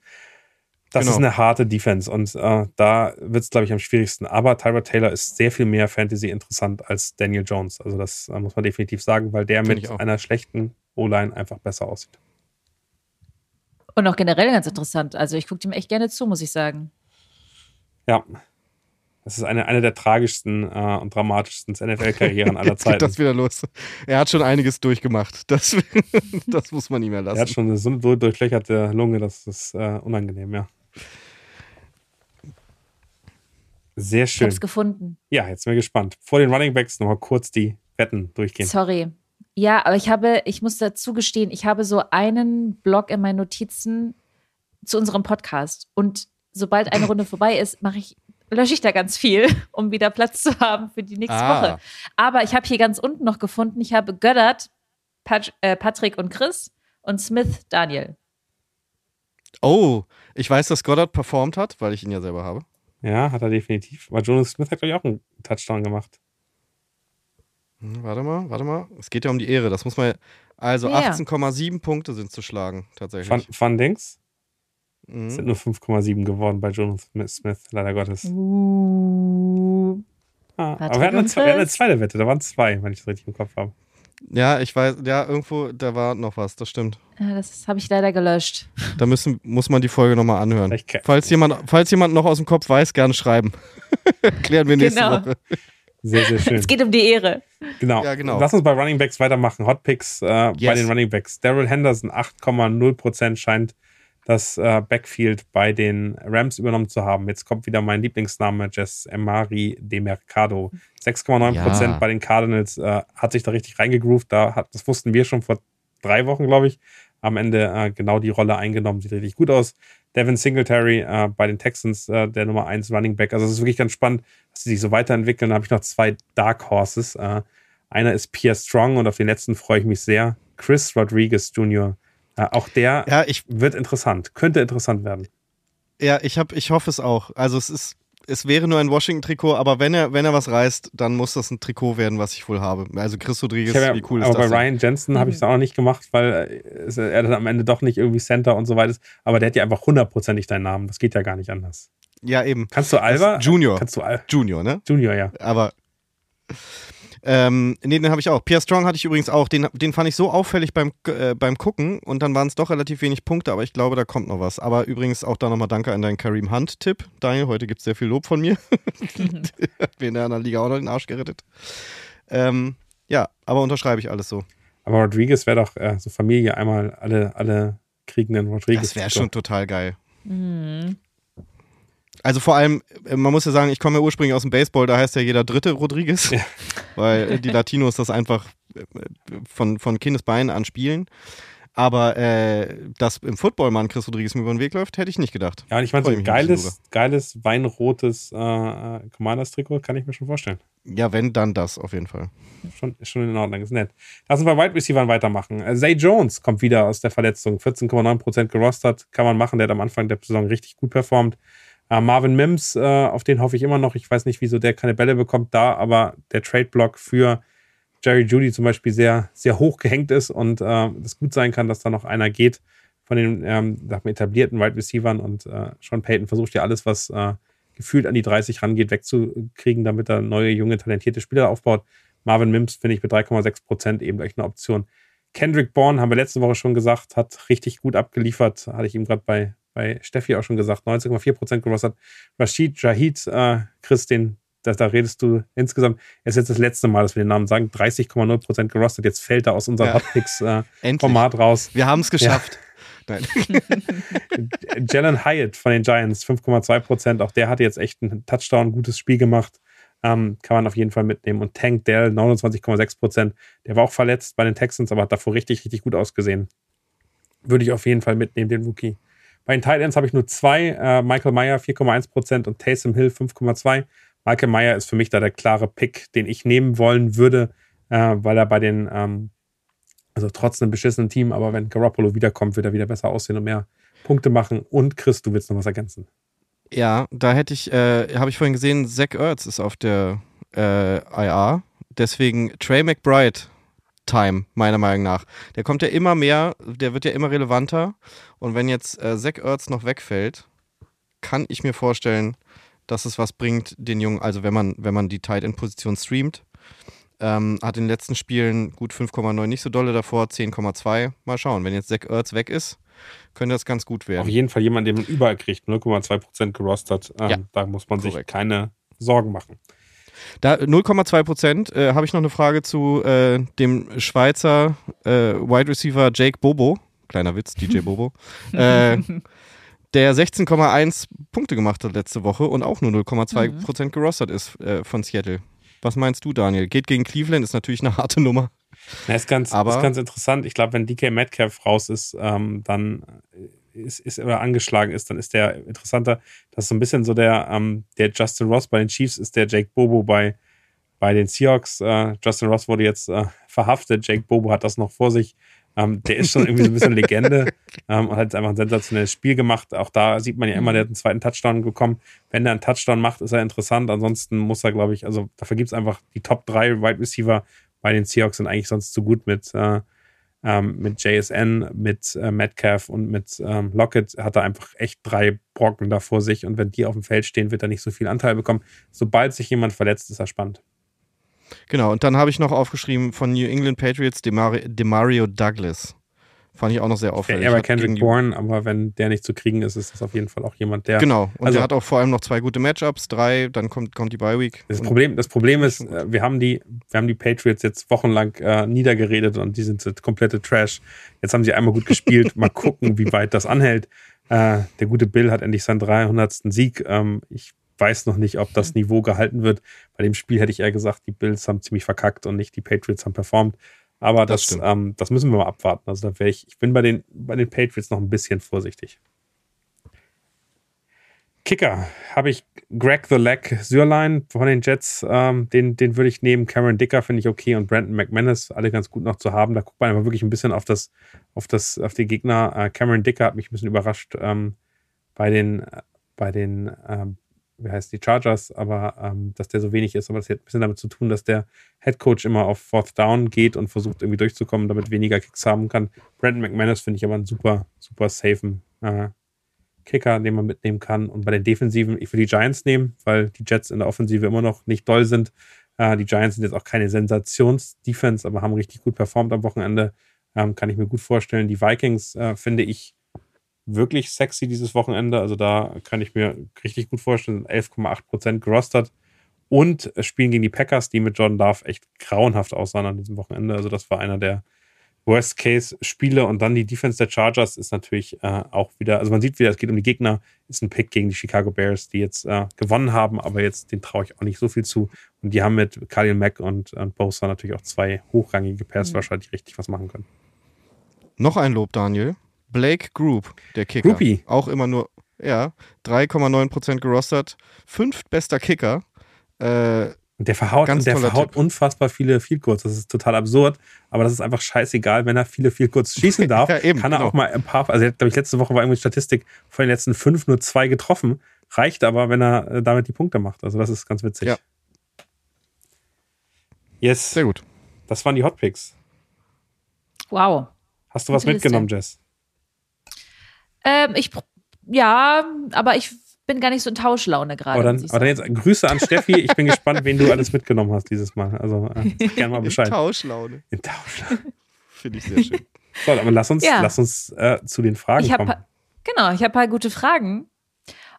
Das genau. ist eine harte Defense und äh, da wird es, glaube ich, am schwierigsten. Aber Tyrod Taylor ist sehr viel mehr Fantasy interessant als Daniel Jones. Also, das äh, muss man definitiv sagen, weil der mit einer schlechten O-Line einfach besser aussieht. Und auch generell ganz interessant. Also, ich gucke dem echt gerne zu, muss ich sagen. Ja, das ist eine, eine der tragischsten äh, und dramatischsten NFL-Karrieren aller Zeiten. Geht das wieder los. Er hat schon einiges durchgemacht. Das, das muss man ihm mehr lassen. Er hat schon eine so durchlöcherte Lunge, das ist äh, unangenehm, ja. Sehr schön. Ich hab's gefunden. Ja, jetzt bin ich gespannt. Vor den Running Backs nochmal kurz die Wetten durchgehen. Sorry. Ja, aber ich habe, ich muss dazu gestehen, ich habe so einen Blog in meinen Notizen zu unserem Podcast. Und sobald eine Runde vorbei ist, mache ich lösche ich da ganz viel, um wieder Platz zu haben für die nächste ah. Woche. Aber ich habe hier ganz unten noch gefunden, ich habe Göttert, Pat äh, Patrick und Chris und Smith Daniel. Oh, ich weiß, dass Goddard performt hat, weil ich ihn ja selber habe. Ja, hat er definitiv. Aber Jonas Smith hat, glaube ich, auch einen Touchdown gemacht. Hm, warte mal, warte mal. Es geht ja um die Ehre. Das muss man. Also ja. 18,7 Punkte sind zu schlagen, tatsächlich. Van Dings? Mhm. Es sind nur 5,7 geworden bei Jonathan Smith, leider Gottes. Uh, ah, aber wir hatten, eine, wir hatten, eine, zweite Wette, da waren zwei, wenn ich das richtig im Kopf habe. Ja, ich weiß, ja, irgendwo, da war noch was, das stimmt. Ja, das habe ich leider gelöscht. Da müssen, muss man die Folge nochmal anhören. Falls jemand, falls jemand noch aus dem Kopf weiß, gerne schreiben. Klären wir nächste genau. Woche. Sehr, sehr schön. Es geht um die Ehre. Genau. Ja, genau. Lass uns bei Running Backs weitermachen. Hotpicks äh, yes. bei den Running Backs. Daryl Henderson, 8,0% scheint das äh, Backfield bei den Rams übernommen zu haben. Jetzt kommt wieder mein Lieblingsname, Jess Emari de Mercado. 6,9% ja. bei den Cardinals äh, hat sich da richtig reingegroovt. Da hat, das wussten wir schon vor drei Wochen, glaube ich. Am Ende äh, genau die Rolle eingenommen. Sieht richtig gut aus. Devin Singletary äh, bei den Texans, äh, der Nummer 1 Running Back. Also es ist wirklich ganz spannend, dass sie sich so weiterentwickeln. Da habe ich noch zwei Dark Horses. Äh, einer ist Pierre Strong und auf den letzten freue ich mich sehr. Chris Rodriguez Jr., ja, auch der ja, ich, wird interessant, könnte interessant werden. Ja, ich, hab, ich hoffe es auch. Also es ist, es wäre nur ein Washington-Trikot, aber wenn er, wenn er was reißt, dann muss das ein Trikot werden, was ich wohl habe. Also Chris Rodriguez, ja, wie cool ist aber das? Aber bei Ryan Jensen habe ich es auch noch nicht gemacht, weil er dann am Ende doch nicht irgendwie Center und so weiter ist. Aber der hat ja einfach hundertprozentig deinen Namen. Das geht ja gar nicht anders. Ja, eben. Kannst du Alba? Junior. Kannst du Al Junior, ne? Junior, ja. Aber Ähm, nee, den habe ich auch. Pierre Strong hatte ich übrigens auch. Den, den fand ich so auffällig beim, äh, beim Gucken und dann waren es doch relativ wenig Punkte, aber ich glaube, da kommt noch was. Aber übrigens auch da nochmal danke an deinen Kareem Hunt-Tipp. Daniel, heute gibt es sehr viel Lob von mir. hat mir in der anderen Liga auch noch den Arsch gerettet. Ähm, ja, aber unterschreibe ich alles so. Aber Rodriguez wäre doch äh, so Familie einmal alle, alle kriegenden Rodriguez. Das wäre schon total geil. Mhm. Also vor allem, äh, man muss ja sagen, ich komme ja ursprünglich aus dem Baseball, da heißt ja jeder dritte Rodriguez, ja. weil die Latinos das einfach äh, von, von Kindesbeinen an spielen. Aber äh, dass im Football mal ein Chris Rodriguez mir über den Weg läuft, hätte ich nicht gedacht. Ja, und ich meine, so ein geiles, geiles weinrotes äh, äh, Commanders-Trikot kann ich mir schon vorstellen. Ja, wenn, dann das auf jeden Fall. Schon, schon in Ordnung, ist nett. Lass uns bei Wide Receivers weitermachen. Äh, Zay Jones kommt wieder aus der Verletzung. 14,9% gerostet, kann man machen. Der hat am Anfang der Saison richtig gut performt. Uh, Marvin Mims, uh, auf den hoffe ich immer noch. Ich weiß nicht, wieso der keine Bälle bekommt da, aber der Trade-Block für Jerry Judy zum Beispiel sehr, sehr hoch gehängt ist und es uh, gut sein kann, dass da noch einer geht von den ähm, etablierten Wide Receivern und äh, Sean Payton versucht ja alles, was äh, gefühlt an die 30 rangeht, wegzukriegen, damit er neue, junge, talentierte Spieler aufbaut. Marvin Mims finde ich mit 3,6 Prozent eben echt eine Option. Kendrick Bourne, haben wir letzte Woche schon gesagt, hat richtig gut abgeliefert. Hatte ich ihm gerade bei, bei Steffi auch schon gesagt, 19,4% gerostet. Rashid Jahid, äh, Chris, den, da, da redest du insgesamt, es ist jetzt das letzte Mal, dass wir den Namen sagen, 30,0% gerostet. Jetzt fällt er aus unserem ja. Hotpicks-Format äh, raus. Wir haben es geschafft. Ja. Nein. Jalen Hyatt von den Giants, 5,2%. Auch der hatte jetzt echt ein Touchdown, gutes Spiel gemacht. Ähm, kann man auf jeden Fall mitnehmen. Und Tank Dell, 29,6%. Der war auch verletzt bei den Texans, aber hat davor richtig, richtig gut ausgesehen. Würde ich auf jeden Fall mitnehmen, den Rookie. Bei den Titans habe ich nur zwei. Äh, Michael Meyer 4,1% und Taysom Hill 5,2%. Michael Meyer ist für mich da der klare Pick, den ich nehmen wollen würde, äh, weil er bei den, ähm, also trotz einem beschissenen Team, aber wenn Garoppolo wiederkommt, wird er wieder besser aussehen und mehr Punkte machen. Und Chris, du willst noch was ergänzen. Ja, da hätte ich, äh, habe ich vorhin gesehen, Zach Ertz ist auf der äh, IR. Deswegen Trey McBride Time, meiner Meinung nach. Der kommt ja immer mehr, der wird ja immer relevanter. Und wenn jetzt äh, Zach Ertz noch wegfällt, kann ich mir vorstellen, dass es was bringt, den Jungen, also wenn man, wenn man die Tight End Position streamt. Ähm, hat in den letzten Spielen gut 5,9 nicht so dolle davor, 10,2. Mal schauen, wenn jetzt Zach Ertz weg ist, könnte das ganz gut werden. Auf jeden Fall jemand, den man überall kriegt, 0,2% gerostet. Ähm, ja, da muss man korrekt. sich keine Sorgen machen. Da 0,2 Prozent äh, habe ich noch eine Frage zu äh, dem Schweizer äh, Wide Receiver Jake Bobo. Kleiner Witz, DJ Bobo. Äh, der 16,1 Punkte gemacht hat letzte Woche und auch nur 0,2 mhm. Prozent gerostert ist äh, von Seattle. Was meinst du, Daniel? Geht gegen Cleveland, ist natürlich eine harte Nummer. Na, ist ganz, Aber, ist ganz interessant. Ich glaube, wenn DK Metcalf raus ist, ähm, dann ist, ist oder angeschlagen ist, dann ist der interessanter. Das ist so ein bisschen so der, ähm, der Justin Ross bei den Chiefs ist der Jake Bobo bei, bei den Seahawks. Äh, Justin Ross wurde jetzt äh, verhaftet. Jake Bobo hat das noch vor sich. Ähm, der ist schon irgendwie so ein bisschen Legende ähm, und hat jetzt einfach ein sensationelles Spiel gemacht. Auch da sieht man ja immer, der hat einen zweiten Touchdown bekommen. Wenn er einen Touchdown macht, ist er interessant. Ansonsten muss er, glaube ich, also dafür gibt es einfach die Top 3 Wide Receiver bei den Seahawks sind eigentlich sonst zu gut mit äh, ähm, mit JSN, mit äh, Metcalf und mit ähm, Lockett hat er einfach echt drei Brocken da vor sich und wenn die auf dem Feld stehen, wird er nicht so viel Anteil bekommen. Sobald sich jemand verletzt, ist er spannend. Genau, und dann habe ich noch aufgeschrieben von New England Patriots Demari Demario Douglas. Fand ich auch noch sehr auffällig. Er war Kendrick Bourne, aber wenn der nicht zu kriegen ist, ist das auf jeden Fall auch jemand, der. Genau, und also, der hat auch vor allem noch zwei gute Matchups, drei, dann kommt, kommt die Bye Week. Das Problem, das Problem ist, äh, wir haben die, wir haben die Patriots jetzt wochenlang äh, niedergeredet und die sind komplette Trash. Jetzt haben sie einmal gut gespielt. Mal gucken, wie weit das anhält. Äh, der gute Bill hat endlich seinen 300. Sieg. Ähm, ich weiß noch nicht, ob das Niveau gehalten wird. Bei dem Spiel hätte ich eher gesagt, die Bills haben ziemlich verkackt und nicht die Patriots haben performt. Aber das, das, ähm, das müssen wir mal abwarten. Also da wäre ich, ich bin bei den, bei den Patriots noch ein bisschen vorsichtig. Kicker habe ich Greg the Leg Sürlein von den Jets, ähm, den, den würde ich nehmen. Cameron Dicker finde ich okay und Brandon McManus, alle ganz gut noch zu haben. Da guckt man aber wirklich ein bisschen auf das, auf das, auf die Gegner. Äh, Cameron Dicker hat mich ein bisschen überrascht ähm, bei den, bei den ähm, wie heißt die Chargers, aber ähm, dass der so wenig ist. Aber das hat ein bisschen damit zu tun, dass der Head Coach immer auf Fourth Down geht und versucht irgendwie durchzukommen, damit weniger Kicks haben kann. Brandon McManus finde ich aber einen super, super safen äh, Kicker, den man mitnehmen kann. Und bei den Defensiven, ich will die Giants nehmen, weil die Jets in der Offensive immer noch nicht doll sind. Äh, die Giants sind jetzt auch keine Sensations-Defense, aber haben richtig gut performt am Wochenende. Ähm, kann ich mir gut vorstellen. Die Vikings äh, finde ich wirklich sexy dieses Wochenende. Also da kann ich mir richtig gut vorstellen. 11,8% gerostert. Und spielen gegen die Packers, die mit Jordan Love echt grauenhaft aussahen an diesem Wochenende. Also das war einer der Worst-Case-Spiele. Und dann die Defense der Chargers ist natürlich äh, auch wieder, also man sieht wieder, es geht um die Gegner. Ist ein Pick gegen die Chicago Bears, die jetzt äh, gewonnen haben, aber jetzt den traue ich auch nicht so viel zu. Und die haben mit Khalil Mack und, und Bosa natürlich auch zwei hochrangige Pass-Rusher, die richtig was machen können. Noch ein Lob, Daniel. Blake Group, der Kicker. Groupie. Auch immer nur, ja, 3,9% gerostert. Fünf bester Kicker. Äh, und der verhaut, und der verhaut unfassbar viele Field Goals. Das ist total absurd, aber das ist einfach scheißegal. Wenn er viele Field Goals schießen darf, ja, eben, kann er genau. auch mal ein paar, also glaube ich, letzte Woche war irgendwie Statistik, von den letzten fünf nur zwei getroffen. Reicht aber, wenn er äh, damit die Punkte macht. Also das ist ganz witzig. Ja. Yes. Sehr gut. Das waren die Hotpicks. Wow. Hast du was mitgenommen, Jess? Ähm, ich, ja, aber ich bin gar nicht so in Tauschlaune gerade. Aber, dann, aber dann jetzt Grüße an Steffi. Ich bin gespannt, wen du alles mitgenommen hast dieses Mal. Also äh, gerne mal Bescheid. In Tauschlaune. In Tauschlaune. Finde ich sehr schön. So, aber lass uns, ja. lass uns äh, zu den Fragen ich kommen. Genau, ich habe ein paar gute Fragen.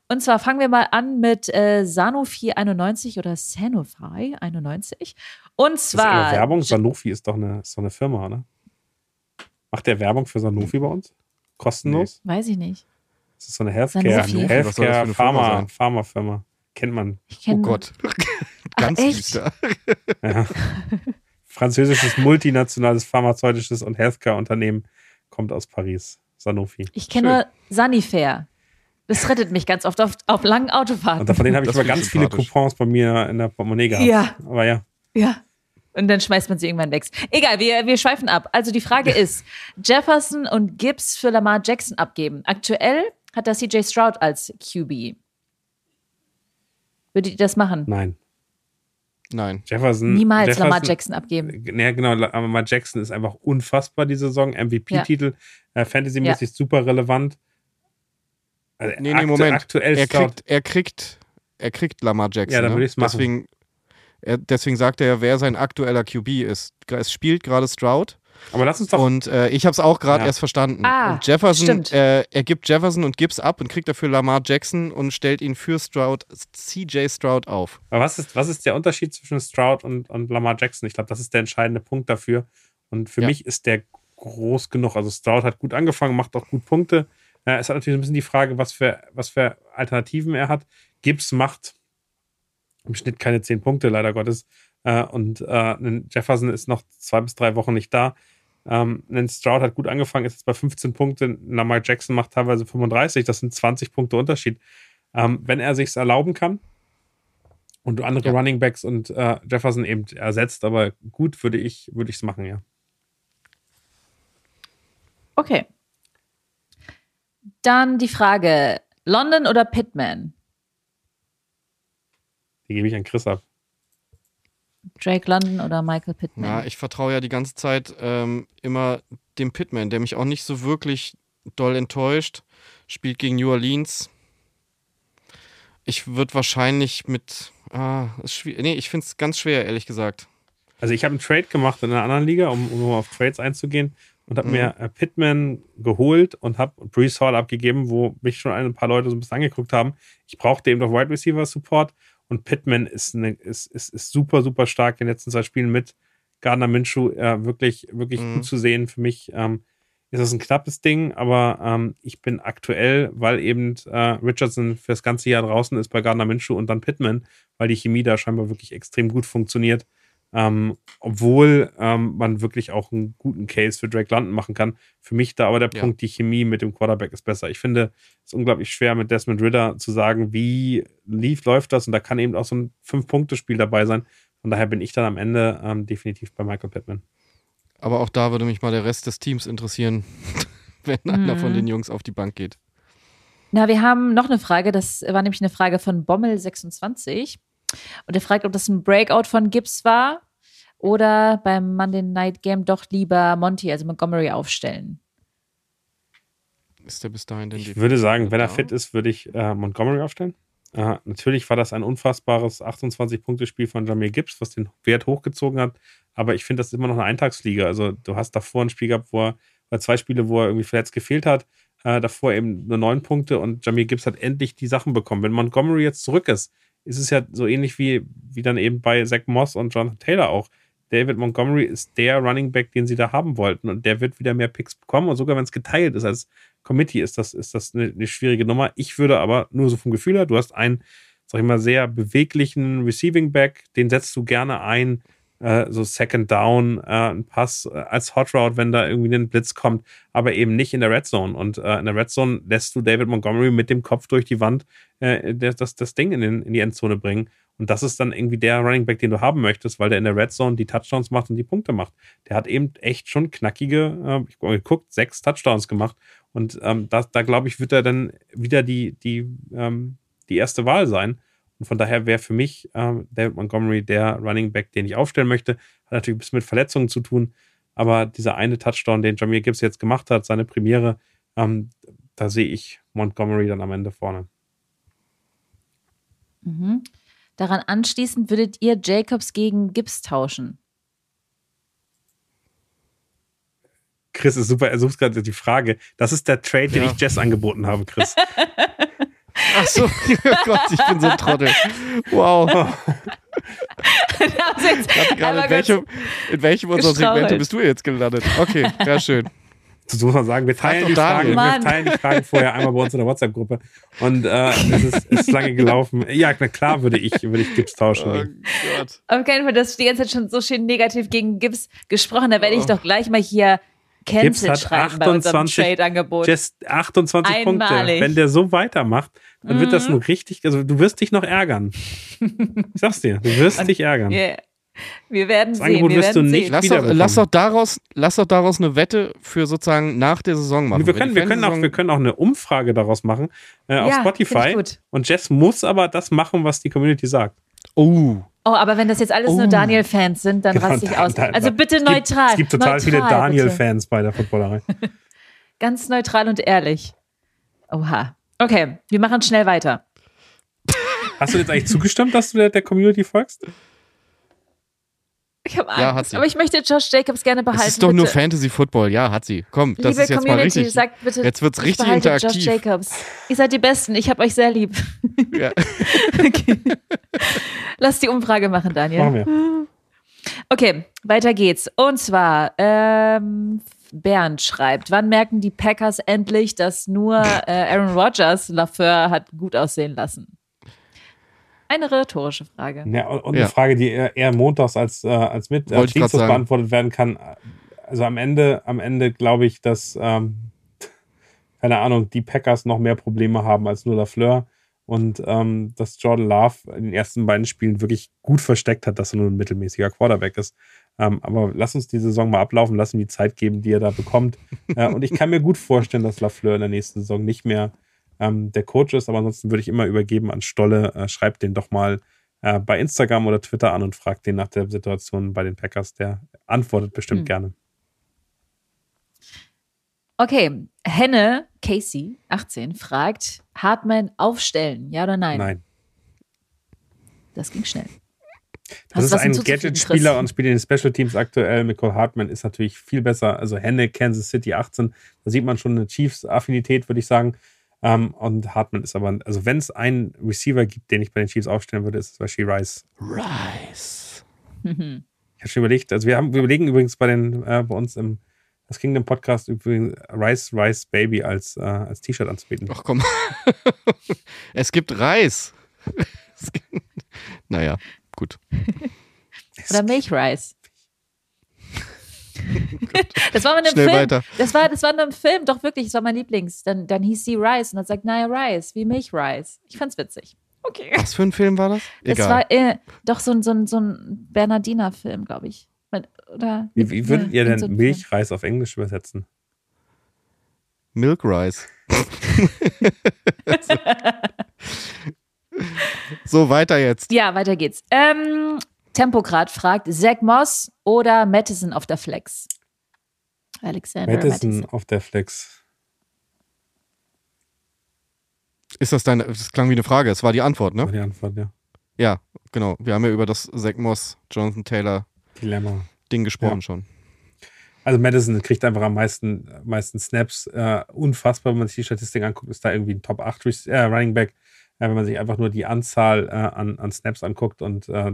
Und zwar fangen wir mal an mit äh, Sanofi 91 oder Sanofi 91. Und zwar. Das ist Werbung. Sanofi ist doch, eine, ist doch eine Firma, oder? Macht der Werbung für Sanofi bei uns? Kostenlos? Nee. Weiß ich nicht. Das ist so eine Healthcare, Sanofi. Healthcare Pharma, Pharmafirma. Kennt man. oh Gott. Ganz Ach, düster. ja. Französisches multinationales pharmazeutisches und Healthcare-Unternehmen kommt aus Paris. Sanofi. Ich kenne Sanifair. Das rettet mich ganz oft auf, auf langen Autofahrten. Und von denen habe ich aber ganz viele Coupons bei mir in der Portemonnaie gehabt. Ja. Aber ja. Ja. Und dann schmeißt man sie irgendwann weg. Egal, wir, wir schweifen ab. Also die Frage ist, Jefferson und Gibbs für Lamar Jackson abgeben. Aktuell hat er CJ Stroud als QB. Würdet ihr das machen? Nein. Nein. Jefferson. Niemals Jefferson, Lamar Jackson abgeben. Ja, genau. Lamar Jackson ist einfach unfassbar die Saison. MVP-Titel, ja. äh, Fantasy-mäßig ja. super relevant. Also nee, nee, Moment. Aktuell er kriegt, er kriegt, er kriegt Lamar Jackson. Ja, dann würde ich es machen. Deswegen, er, deswegen sagt er, wer sein aktueller QB ist. Es spielt gerade Stroud. Aber lass uns doch. Und äh, ich habe es auch gerade ja. erst verstanden. Ah, und Jefferson, äh, er gibt Jefferson und Gibbs ab und kriegt dafür Lamar Jackson und stellt ihn für Stroud, CJ Stroud auf. Aber was ist, was ist der Unterschied zwischen Stroud und, und Lamar Jackson? Ich glaube, das ist der entscheidende Punkt dafür. Und für ja. mich ist der groß genug. Also Stroud hat gut angefangen, macht auch gut Punkte. Äh, es hat natürlich ein bisschen die Frage, was für, was für Alternativen er hat. Gibbs macht im Schnitt keine zehn Punkte, leider Gottes. Äh, und äh, Jefferson ist noch zwei bis drei Wochen nicht da. Ähm, Stroud hat gut angefangen, ist jetzt bei 15 Punkten. Lamar Jackson macht teilweise 35. Das sind 20 Punkte Unterschied. Ähm, wenn er sich erlauben kann und andere ja. Running Backs und äh, Jefferson eben ersetzt, aber gut würde ich würde es machen, ja. Okay. Dann die Frage: London oder Pittman? Die gebe ich an Chris ab. Drake London oder Michael Pittman? Ja, ich vertraue ja die ganze Zeit ähm, immer dem Pittman, der mich auch nicht so wirklich doll enttäuscht. Spielt gegen New Orleans. Ich würde wahrscheinlich mit. Ah, nee, ich finde es ganz schwer, ehrlich gesagt. Also, ich habe einen Trade gemacht in einer anderen Liga, um, um auf Trades einzugehen und habe mhm. mir äh, Pittman geholt und habe Brees Hall abgegeben, wo mich schon ein paar Leute so ein bisschen angeguckt haben. Ich brauchte eben doch Wide Receiver Support und Pittman ist, eine, ist, ist, ist super, super stark in den letzten zwei Spielen mit Gardner Minshew äh, wirklich, wirklich mhm. gut zu sehen. Für mich ähm, ist das ein knappes Ding, aber ähm, ich bin aktuell, weil eben äh, Richardson für das ganze Jahr draußen ist bei Gardner Minshew und dann Pittman, weil die Chemie da scheinbar wirklich extrem gut funktioniert. Ähm, obwohl ähm, man wirklich auch einen guten Case für Drake London machen kann. Für mich da aber der ja. Punkt, die Chemie mit dem Quarterback ist besser. Ich finde es ist unglaublich schwer mit Desmond Ritter zu sagen, wie lief, läuft das und da kann eben auch so ein Fünf-Punkte-Spiel dabei sein. Von daher bin ich dann am Ende ähm, definitiv bei Michael Pittman. Aber auch da würde mich mal der Rest des Teams interessieren, wenn mhm. einer von mhm. den Jungs auf die Bank geht. Na, wir haben noch eine Frage. Das war nämlich eine Frage von Bommel26. Und er fragt, ob das ein Breakout von Gibbs war oder beim Monday Night Game doch lieber Monty, also Montgomery, aufstellen. Ist der bis dahin denn Ich würde sagen, wenn er fit ist, würde ich äh, Montgomery aufstellen. Ja, natürlich war das ein unfassbares 28-Punkte-Spiel von Jamir Gibbs, was den Wert hochgezogen hat. Aber ich finde, das ist immer noch eine Eintagsfliege. Also, du hast davor ein Spiel gehabt, wo er, bei zwei Spiele, wo er irgendwie verletzt gefehlt hat. Äh, davor eben nur neun Punkte und Jamir Gibbs hat endlich die Sachen bekommen. Wenn Montgomery jetzt zurück ist, ist es ja so ähnlich wie, wie dann eben bei Zach Moss und Jonathan Taylor auch. David Montgomery ist der Running Back, den sie da haben wollten und der wird wieder mehr Picks bekommen und sogar wenn es geteilt ist als Committee, ist das, ist das eine, eine schwierige Nummer. Ich würde aber nur so vom Gefühl her, du hast einen, sag ich mal, sehr beweglichen Receiving Back, den setzt du gerne ein, äh, so Second Down, äh, ein Pass äh, als Hot Route, wenn da irgendwie ein Blitz kommt, aber eben nicht in der Red Zone. Und äh, in der Red Zone lässt du David Montgomery mit dem Kopf durch die Wand äh, das, das Ding in, den, in die Endzone bringen. Und das ist dann irgendwie der Running Back, den du haben möchtest, weil der in der Red Zone die Touchdowns macht und die Punkte macht. Der hat eben echt schon knackige, äh, ich habe geguckt, sechs Touchdowns gemacht. Und ähm, da, da glaube ich, wird er dann wieder die, die, ähm, die erste Wahl sein. Und von daher wäre für mich ähm, David Montgomery der Running Back, den ich aufstellen möchte. Hat natürlich ein bisschen mit Verletzungen zu tun. Aber dieser eine Touchdown, den Jamir Gibbs jetzt gemacht hat, seine Premiere, ähm, da sehe ich Montgomery dann am Ende vorne. Mhm. Daran anschließend würdet ihr Jacobs gegen Gibbs tauschen? Chris ist super, er sucht gerade die Frage. Das ist der Trade, den ich Jess angeboten habe, Chris. Ach so, oh Gott, ich bin so ein Trottel. Wow. gerade, in, welchem, in welchem unserer Segmente bist du jetzt gelandet? Okay, ja, schön. So muss man sagen, wir teilen, die Fragen, wir teilen die Fragen vorher einmal bei uns in der WhatsApp-Gruppe. Und äh, es ist, ist lange gelaufen. Ja, na klar würde ich, würde ich Gips tauschen. Oh Gott. Auf keinen Fall, du hast die ganze Zeit schon so schön negativ gegen Gips gesprochen. Da werde ich oh. doch gleich mal hier Cancel Gibbs hat 28, Just 28 Einmalig. Punkte. Wenn der so weitermacht, dann mhm. wird das mhm. nur richtig, also du wirst dich noch ärgern. ich sag's dir, du wirst Und, dich ärgern. Yeah. Wir werden das sehen. Angebot wir wirst du nicht lass doch, lass doch, daraus, lass doch daraus eine Wette für sozusagen nach der Saison machen. Wir können, wir können, auch, wir können auch eine Umfrage daraus machen äh, auf ja, Spotify. Und Jess muss aber das machen, was die Community sagt. Oh. Oh, aber wenn das jetzt alles oh. nur Daniel-Fans sind, dann genau, raste ich aus. Also bitte es neutral. es gibt total neutral, viele Daniel-Fans bei der Footballerei. Ganz neutral und ehrlich. Oha. Okay, wir machen schnell weiter. Hast du jetzt eigentlich zugestimmt, dass du der, der Community folgst? Ich habe Angst. Ja, hat sie. Aber ich möchte Josh Jacobs gerne behalten. Das ist doch bitte. nur Fantasy Football. Ja, hat sie. Komm, das Liebe ist jetzt Community, mal richtig. Sagt bitte, jetzt wird's richtig interaktiv. Josh Jacobs. Ihr seid die Besten. Ich habe euch sehr lieb. Ja. okay. Lass die Umfrage machen, Daniel. Machen wir. Okay, weiter geht's. Und zwar, ähm, Bernd schreibt, wann merken die Packers endlich, dass nur äh, Aaron Rodgers Lafleur hat gut aussehen lassen? Eine rhetorische Frage. Ja, und ja. eine Frage, die eher, eher montags als, äh, als mit als Dienstag beantwortet werden kann. Also am Ende, am Ende glaube ich, dass, ähm, keine Ahnung, die Packers noch mehr Probleme haben als nur Lafleur und ähm, dass Jordan Love in den ersten beiden Spielen wirklich gut versteckt hat, dass er nur ein mittelmäßiger Quarterback ist. Ähm, aber lass uns die Saison mal ablaufen, lass ihm die Zeit geben, die er da bekommt. äh, und ich kann mir gut vorstellen, dass Lafleur in der nächsten Saison nicht mehr ähm, der Coach ist. Aber ansonsten würde ich immer übergeben an Stolle. Äh, schreibt den doch mal äh, bei Instagram oder Twitter an und fragt den nach der Situation bei den Packers. Der antwortet bestimmt hm. gerne. Okay, Henne Casey, 18, fragt: Hartmann aufstellen, ja oder nein? Nein. Das ging schnell. Das ist ein Gadget-Spieler und spielt in den Special Teams aktuell. Nicole Hartman ist natürlich viel besser. Also Henne, Kansas City 18, da sieht man schon eine Chiefs-Affinität, würde ich sagen. Um, ähm, und Hartman ist aber, also wenn es einen Receiver gibt, den ich bei den Chiefs aufstellen würde, ist es wahrscheinlich Rice. Rice. Mhm. Ich habe schon überlegt, also wir haben, wir überlegen übrigens bei den, äh, bei uns im das Kingdom Podcast übrigens Rice Rice Baby als, äh, als T-Shirt anzubieten. Ach komm. es gibt Reis. naja, gut. Oder Milchreis. das war mal in einem Film. Weiter. Das war, das war in einem Film, doch wirklich, das war mein Lieblings. Dann, dann hieß sie Rice und dann sagt, naja, Rice, wie Milchreis. Ich fand's witzig. Okay. Was für ein Film war das? Egal. Das war äh, doch so ein, so ein, so ein Bernardiner-Film, glaube ich. Oder wie, wie würdet ihr denn so Milchreis auf Englisch übersetzen? Milk Rice. so, weiter jetzt. Ja, weiter geht's. Ähm, Tempograd fragt: Zach Moss oder Madison auf der Flex? Alexander Madison, Madison. auf der Flex. ist das deine, das klang wie eine Frage, es war die Antwort, ne? War die Antwort, ja. Ja, genau. Wir haben ja über das Zach Moss, Jonathan Taylor Dilemma. Ding gesprochen Ja. schon. Also Madison kriegt einfach am meisten, meisten Snaps. Äh, unfassbar, wenn man sich die Statistik anguckt, ist da irgendwie ein Top 8 Rec- äh, Running Back. Äh, wenn man sich einfach nur die Anzahl äh, an, an Snaps anguckt und äh,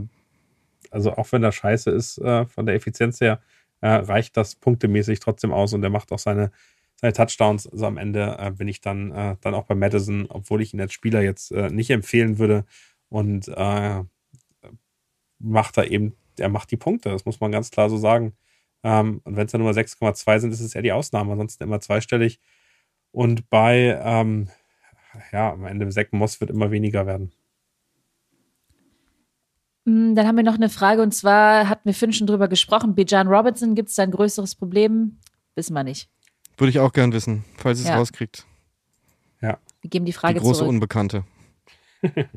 also auch wenn das scheiße ist äh, von der Effizienz her, reicht das punktemäßig trotzdem aus und er macht auch seine, seine Touchdowns. Also am Ende bin ich dann, dann auch bei Madison, obwohl ich ihn als Spieler jetzt nicht empfehlen würde und macht er eben, er macht die Punkte, das muss man ganz klar so sagen. Ähm, und wenn es dann nur 6,2 sind, ist es eher die Ausnahme. Ansonsten immer zweistellig. Und bei, ähm, ja, am Ende Zack Moss wird immer weniger werden. Mm, Dann haben wir noch eine Frage und zwar hatten wir vorhin schon drüber gesprochen. Bijan Robinson, gibt es da ein größeres Problem? Wissen wir nicht. Würde ich auch gern wissen, falls ihr es Ja. rauskriegt. Wir geben die Die Frage große zurück. Unbekannte.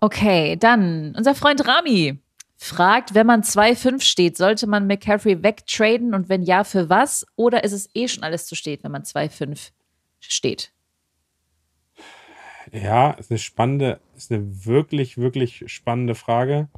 Okay, dann unser Freund Rami fragt, wenn man 2-5 steht, sollte man McCaffrey wegtraden und wenn ja, für was? Oder ist es eh schon alles zu spät, wenn man 2-5 steht? Ja, ist eine spannende, ist eine wirklich, wirklich spannende Frage.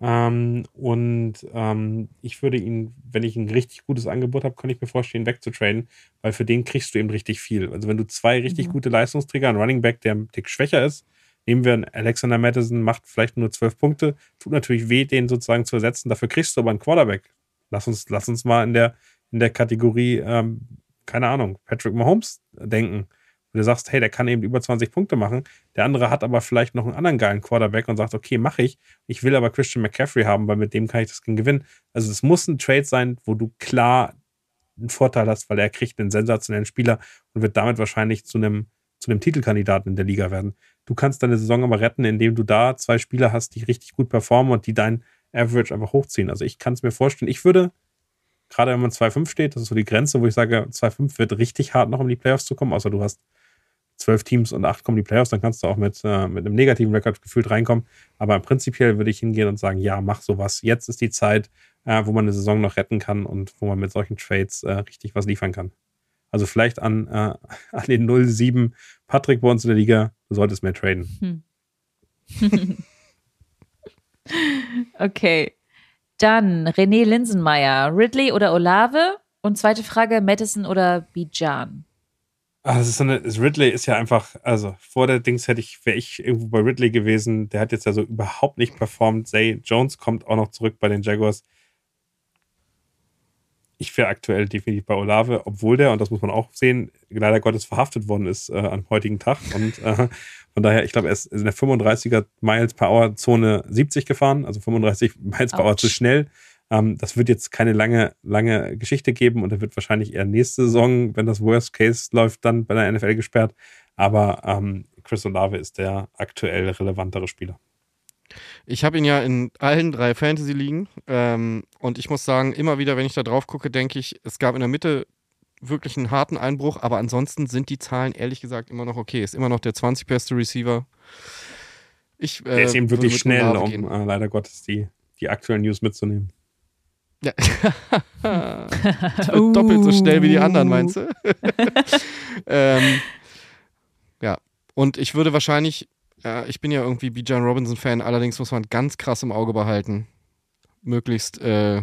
Ähm, und ähm, ich würde ihn, wenn ich ein richtig gutes Angebot habe, kann ich mir vorstellen, wegzutraden, weil für den kriegst du eben richtig viel. Also wenn du zwei richtig Mhm. gute Leistungsträger, einen Running Back, der ein Tick schwächer ist, nehmen wir einen Alexander Madison, macht vielleicht nur zwölf Punkte, tut natürlich weh, den sozusagen zu ersetzen. Dafür kriegst du aber einen Quarterback. Lass uns, lass uns mal in der, in der Kategorie, ähm, keine Ahnung, Patrick Mahomes denken. Und du sagst, hey, der kann eben über 20 Punkte machen. Der andere hat aber vielleicht noch einen anderen geilen Quarterback und sagt, okay, mache ich. Ich will aber Christian McCaffrey haben, weil mit dem kann ich das Ding gewinnen. Also es muss ein Trade sein, wo du klar einen Vorteil hast, weil er kriegt einen sensationellen Spieler und wird damit wahrscheinlich zu einem, zu einem Titelkandidaten in der Liga werden. Du kannst deine Saison aber retten, indem du da zwei Spieler hast, die richtig gut performen und die dein Average einfach hochziehen. Also ich kann es mir vorstellen. Ich würde, gerade wenn man 2-5 steht, das ist so die Grenze, wo ich sage, 2-5 wird richtig hart noch um die Playoffs zu kommen, außer du hast zwölf Teams und acht kommen die Playoffs, dann kannst du auch mit, äh, mit einem negativen Rekord gefühlt reinkommen. Aber prinzipiell würde ich hingehen und sagen, ja, mach sowas. Jetzt ist die Zeit, äh, wo man eine Saison noch retten kann und wo man mit solchen Trades äh, richtig was liefern kann. Also vielleicht an, äh, an den 07 Patrick bei uns in der Liga, du solltest mehr traden. Okay. Dann René Linsenmeier, Ridley oder Olave? Und zweite Frage, Madison oder Bijan? Ah, das ist so eine, das Ridley ist ja einfach, also vor der Dings hätte ich, wäre ich irgendwo bei Ridley gewesen, der hat jetzt ja so überhaupt nicht performt. Zay Jones kommt auch noch zurück bei den Jaguars. Ich wäre aktuell definitiv bei Olave, obwohl der, und das muss man auch sehen, leider Gottes verhaftet worden ist äh, am heutigen Tag. Und äh, von daher, ich glaube, er ist in der 35er Miles per Hour Zone 70 gefahren, also 35 Miles per Hour zu schnell. Ähm, das wird jetzt keine lange, lange Geschichte geben und er wird wahrscheinlich eher nächste Saison, wenn das Worst Case läuft, dann bei der NFL gesperrt. Aber ähm, Chris Olave ist der aktuell relevantere Spieler. Ich habe ihn ja in allen drei Fantasy-Ligen ähm, und ich muss sagen, immer wieder, wenn ich da drauf gucke, denke ich, es gab in der Mitte wirklich einen harten Einbruch, aber ansonsten sind die Zahlen ehrlich gesagt immer noch okay. Ist immer noch der 20 beste Receiver. Ich, äh, Der ist eben wirklich schnell, um gehen. äh, leider Gottes die, die aktuellen News mitzunehmen. Ja. Doppelt so schnell wie die anderen, meinst du? ähm, ja, und ich würde wahrscheinlich, äh, ich bin ja irgendwie Bijan Robinson-Fan, allerdings muss man ganz krass im Auge behalten. Möglichst äh,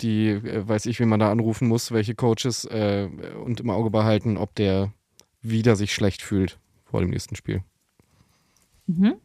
die, äh, weiß ich, wie man da anrufen muss, welche Coaches äh, und im Auge behalten, ob der wieder sich schlecht fühlt vor dem nächsten Spiel. Mhm.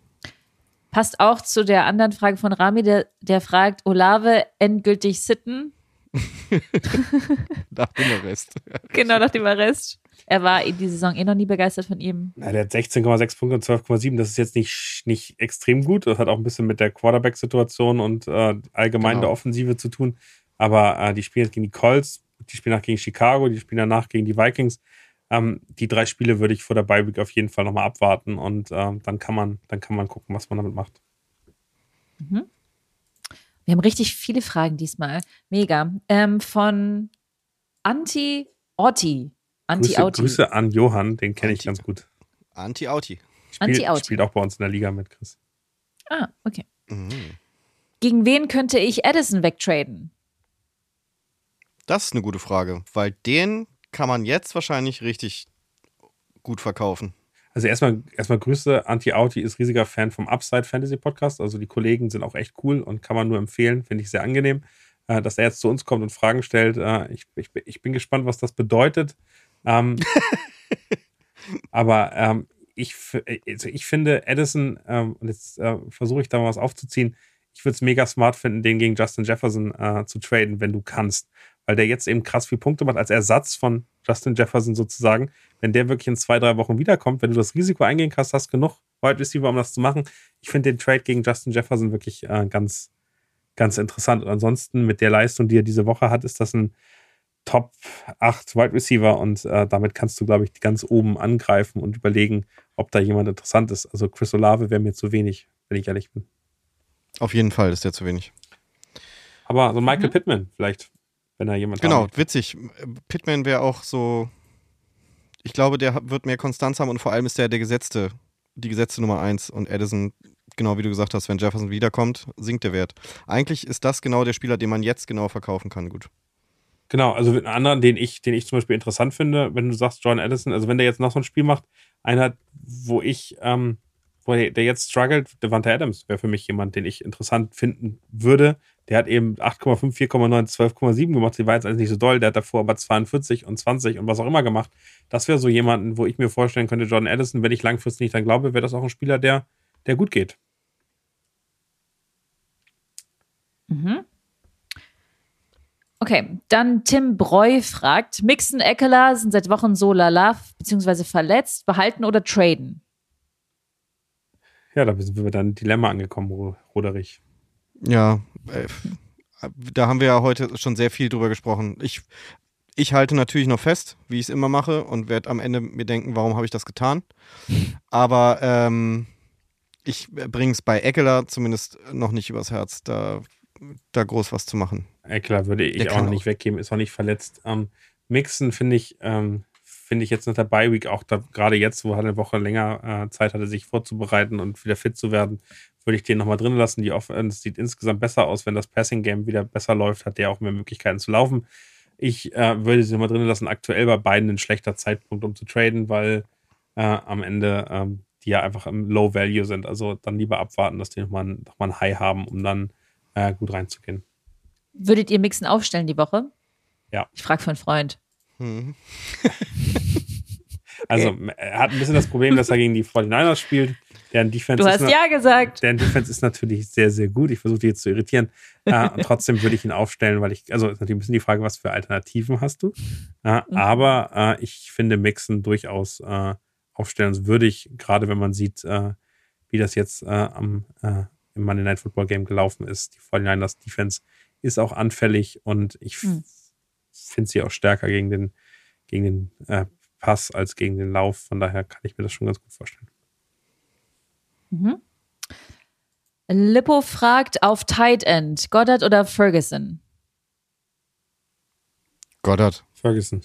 Passt auch zu der anderen Frage von Rami, der, der fragt, Olave endgültig sitten? Nach dem Rest. Genau nach dem Arrest. Er war in die Saison eh noch nie begeistert von ihm. Na, der hat 16,6 Punkte und 12,7. Das ist jetzt nicht, nicht extrem gut. Das hat auch ein bisschen mit der Quarterback-Situation und äh, allgemein Genau. der Offensive zu tun. Aber äh, die spielen jetzt gegen die Colts, die spielen nach gegen Chicago, die spielen danach gegen die Vikings. Ähm, die drei Spiele würde ich vor der Bye Week auf jeden Fall nochmal abwarten und ähm, dann kann man, dann kann man gucken, was man damit macht. Wir haben richtig viele Fragen diesmal. Mega. Ähm, von Anti Otti. Anti Grüße. Grüße an Johann, den kenne ich ganz gut. Anti-Auti. Spielt, Anti-Auti. spielt auch bei uns in der Liga mit, Chris. Ah, okay. Mhm. Gegen wen könnte ich Addison wegtraden? Das ist eine gute Frage, weil den kann man jetzt wahrscheinlich richtig gut verkaufen. Also erstmal, erstmal Grüße. Anti-Auti ist riesiger Fan vom Upside Fantasy Podcast. Also die Kollegen sind auch echt cool und kann man nur empfehlen. Finde ich sehr angenehm, äh, dass er jetzt zu uns kommt und Fragen stellt. Äh, ich, ich, ich bin gespannt, was das bedeutet. Ähm, aber ähm, ich, also ich finde Edison, ähm, und jetzt äh, versuche ich da mal was aufzuziehen, ich würde es mega smart finden, den gegen Justin Jefferson äh, zu traden, wenn du kannst. Weil der jetzt eben krass viel Punkte macht als Ersatz von Justin Jefferson sozusagen. Wenn der wirklich in zwei, drei Wochen wiederkommt, wenn du das Risiko eingehen kannst, hast genug Wide Receiver, um das zu machen. Ich finde den Trade gegen Justin Jefferson wirklich äh, ganz, ganz interessant. Und ansonsten mit der Leistung, die er diese Woche hat, ist das ein Top 8 Wide Receiver und äh, damit kannst du, glaube ich, ganz oben angreifen und überlegen, ob da jemand interessant ist. Also Chris Olave wäre mir zu wenig, wenn ich ehrlich bin. Auf jeden Fall ist der zu wenig. Aber so Michael mhm. Pittman vielleicht, wenn er jemand Genau, witzig. Pittman wäre auch so, ich glaube, der wird mehr Konstanz haben und vor allem ist der der gesetzte, die gesetzte Nummer 1 und Edison, genau wie du gesagt hast, wenn Jefferson wiederkommt, sinkt der Wert. Eigentlich ist das genau der Spieler, den man jetzt genau verkaufen kann, gut. Genau, also einen anderen, den ich, den ich zum Beispiel interessant finde, wenn du sagst, John Addison, also wenn der jetzt noch so ein Spiel macht, einer, wo ich, ähm, wo der, der jetzt struggelt, Devante Adams wäre für mich jemand, den ich interessant finden würde. Der hat eben 8,5, 4,9, 12,7 gemacht. Die war jetzt eigentlich nicht so doll. Der hat davor aber 42 und 20 und was auch immer gemacht. Das wäre so jemanden, wo ich mir vorstellen könnte, Jordan Addison, wenn ich langfristig nicht dran glaube, wäre das auch ein Spieler, der, der gut geht. Mhm. Okay, dann Tim Breu fragt: Mixon, Eckler sind seit Wochen so lala, beziehungsweise verletzt, behalten oder traden? Ja, da sind wir dann ein Dilemma angekommen, Roderich. Ja, äh, da haben wir ja heute schon sehr viel drüber gesprochen. Ich, ich halte natürlich noch fest, wie ich es immer mache, und werde am Ende mir denken, warum habe ich das getan. Aber ähm, ich bringe es bei Eckler zumindest noch nicht übers Herz. Da da groß was zu machen. Eckler würde ich auch noch nicht weggeben, ist auch nicht verletzt. Ähm, Mixen finde ich, ähm, finde ich jetzt nach der Bye Week auch gerade jetzt, wo er eine Woche länger äh, Zeit hatte, sich vorzubereiten und wieder fit zu werden, würde ich den nochmal drin lassen. Die Offense sieht insgesamt besser aus, wenn das Passing Game wieder besser läuft, hat der auch mehr Möglichkeiten zu laufen. Ich äh, würde sie nochmal drin lassen. Aktuell bei beiden ein schlechter Zeitpunkt, um zu traden, weil äh, am Ende ähm, die ja einfach im Low Value sind. Also dann lieber abwarten, dass die nochmal noch mal ein High haben, um dann äh, gut reinzugehen. Würdet ihr Mixen aufstellen die Woche? Ja. Ich frage für einen Freund. Hm. also, er hat ein bisschen das Problem, dass er gegen die 49ers spielt. Deren Defense du hast ist, ja gesagt. Deren Defense ist natürlich sehr, sehr gut. Ich versuche die jetzt zu irritieren. äh, und trotzdem würde ich ihn aufstellen, weil ich, also ist natürlich ein bisschen die Frage, was für Alternativen hast du? Äh, mhm. Aber äh, ich finde Mixen durchaus äh, aufstellenswürdig, gerade wenn man sieht, äh, wie das jetzt äh, am im Monday Night Football Game gelaufen ist. Die 49ers Defense ist auch anfällig und ich hm. finde sie auch stärker gegen den, gegen den äh, Pass als gegen den Lauf. Von daher kann ich mir das schon ganz gut vorstellen. Mhm. Lippo fragt auf Tight End, Goddard oder Ferguson? Goddard. Ferguson.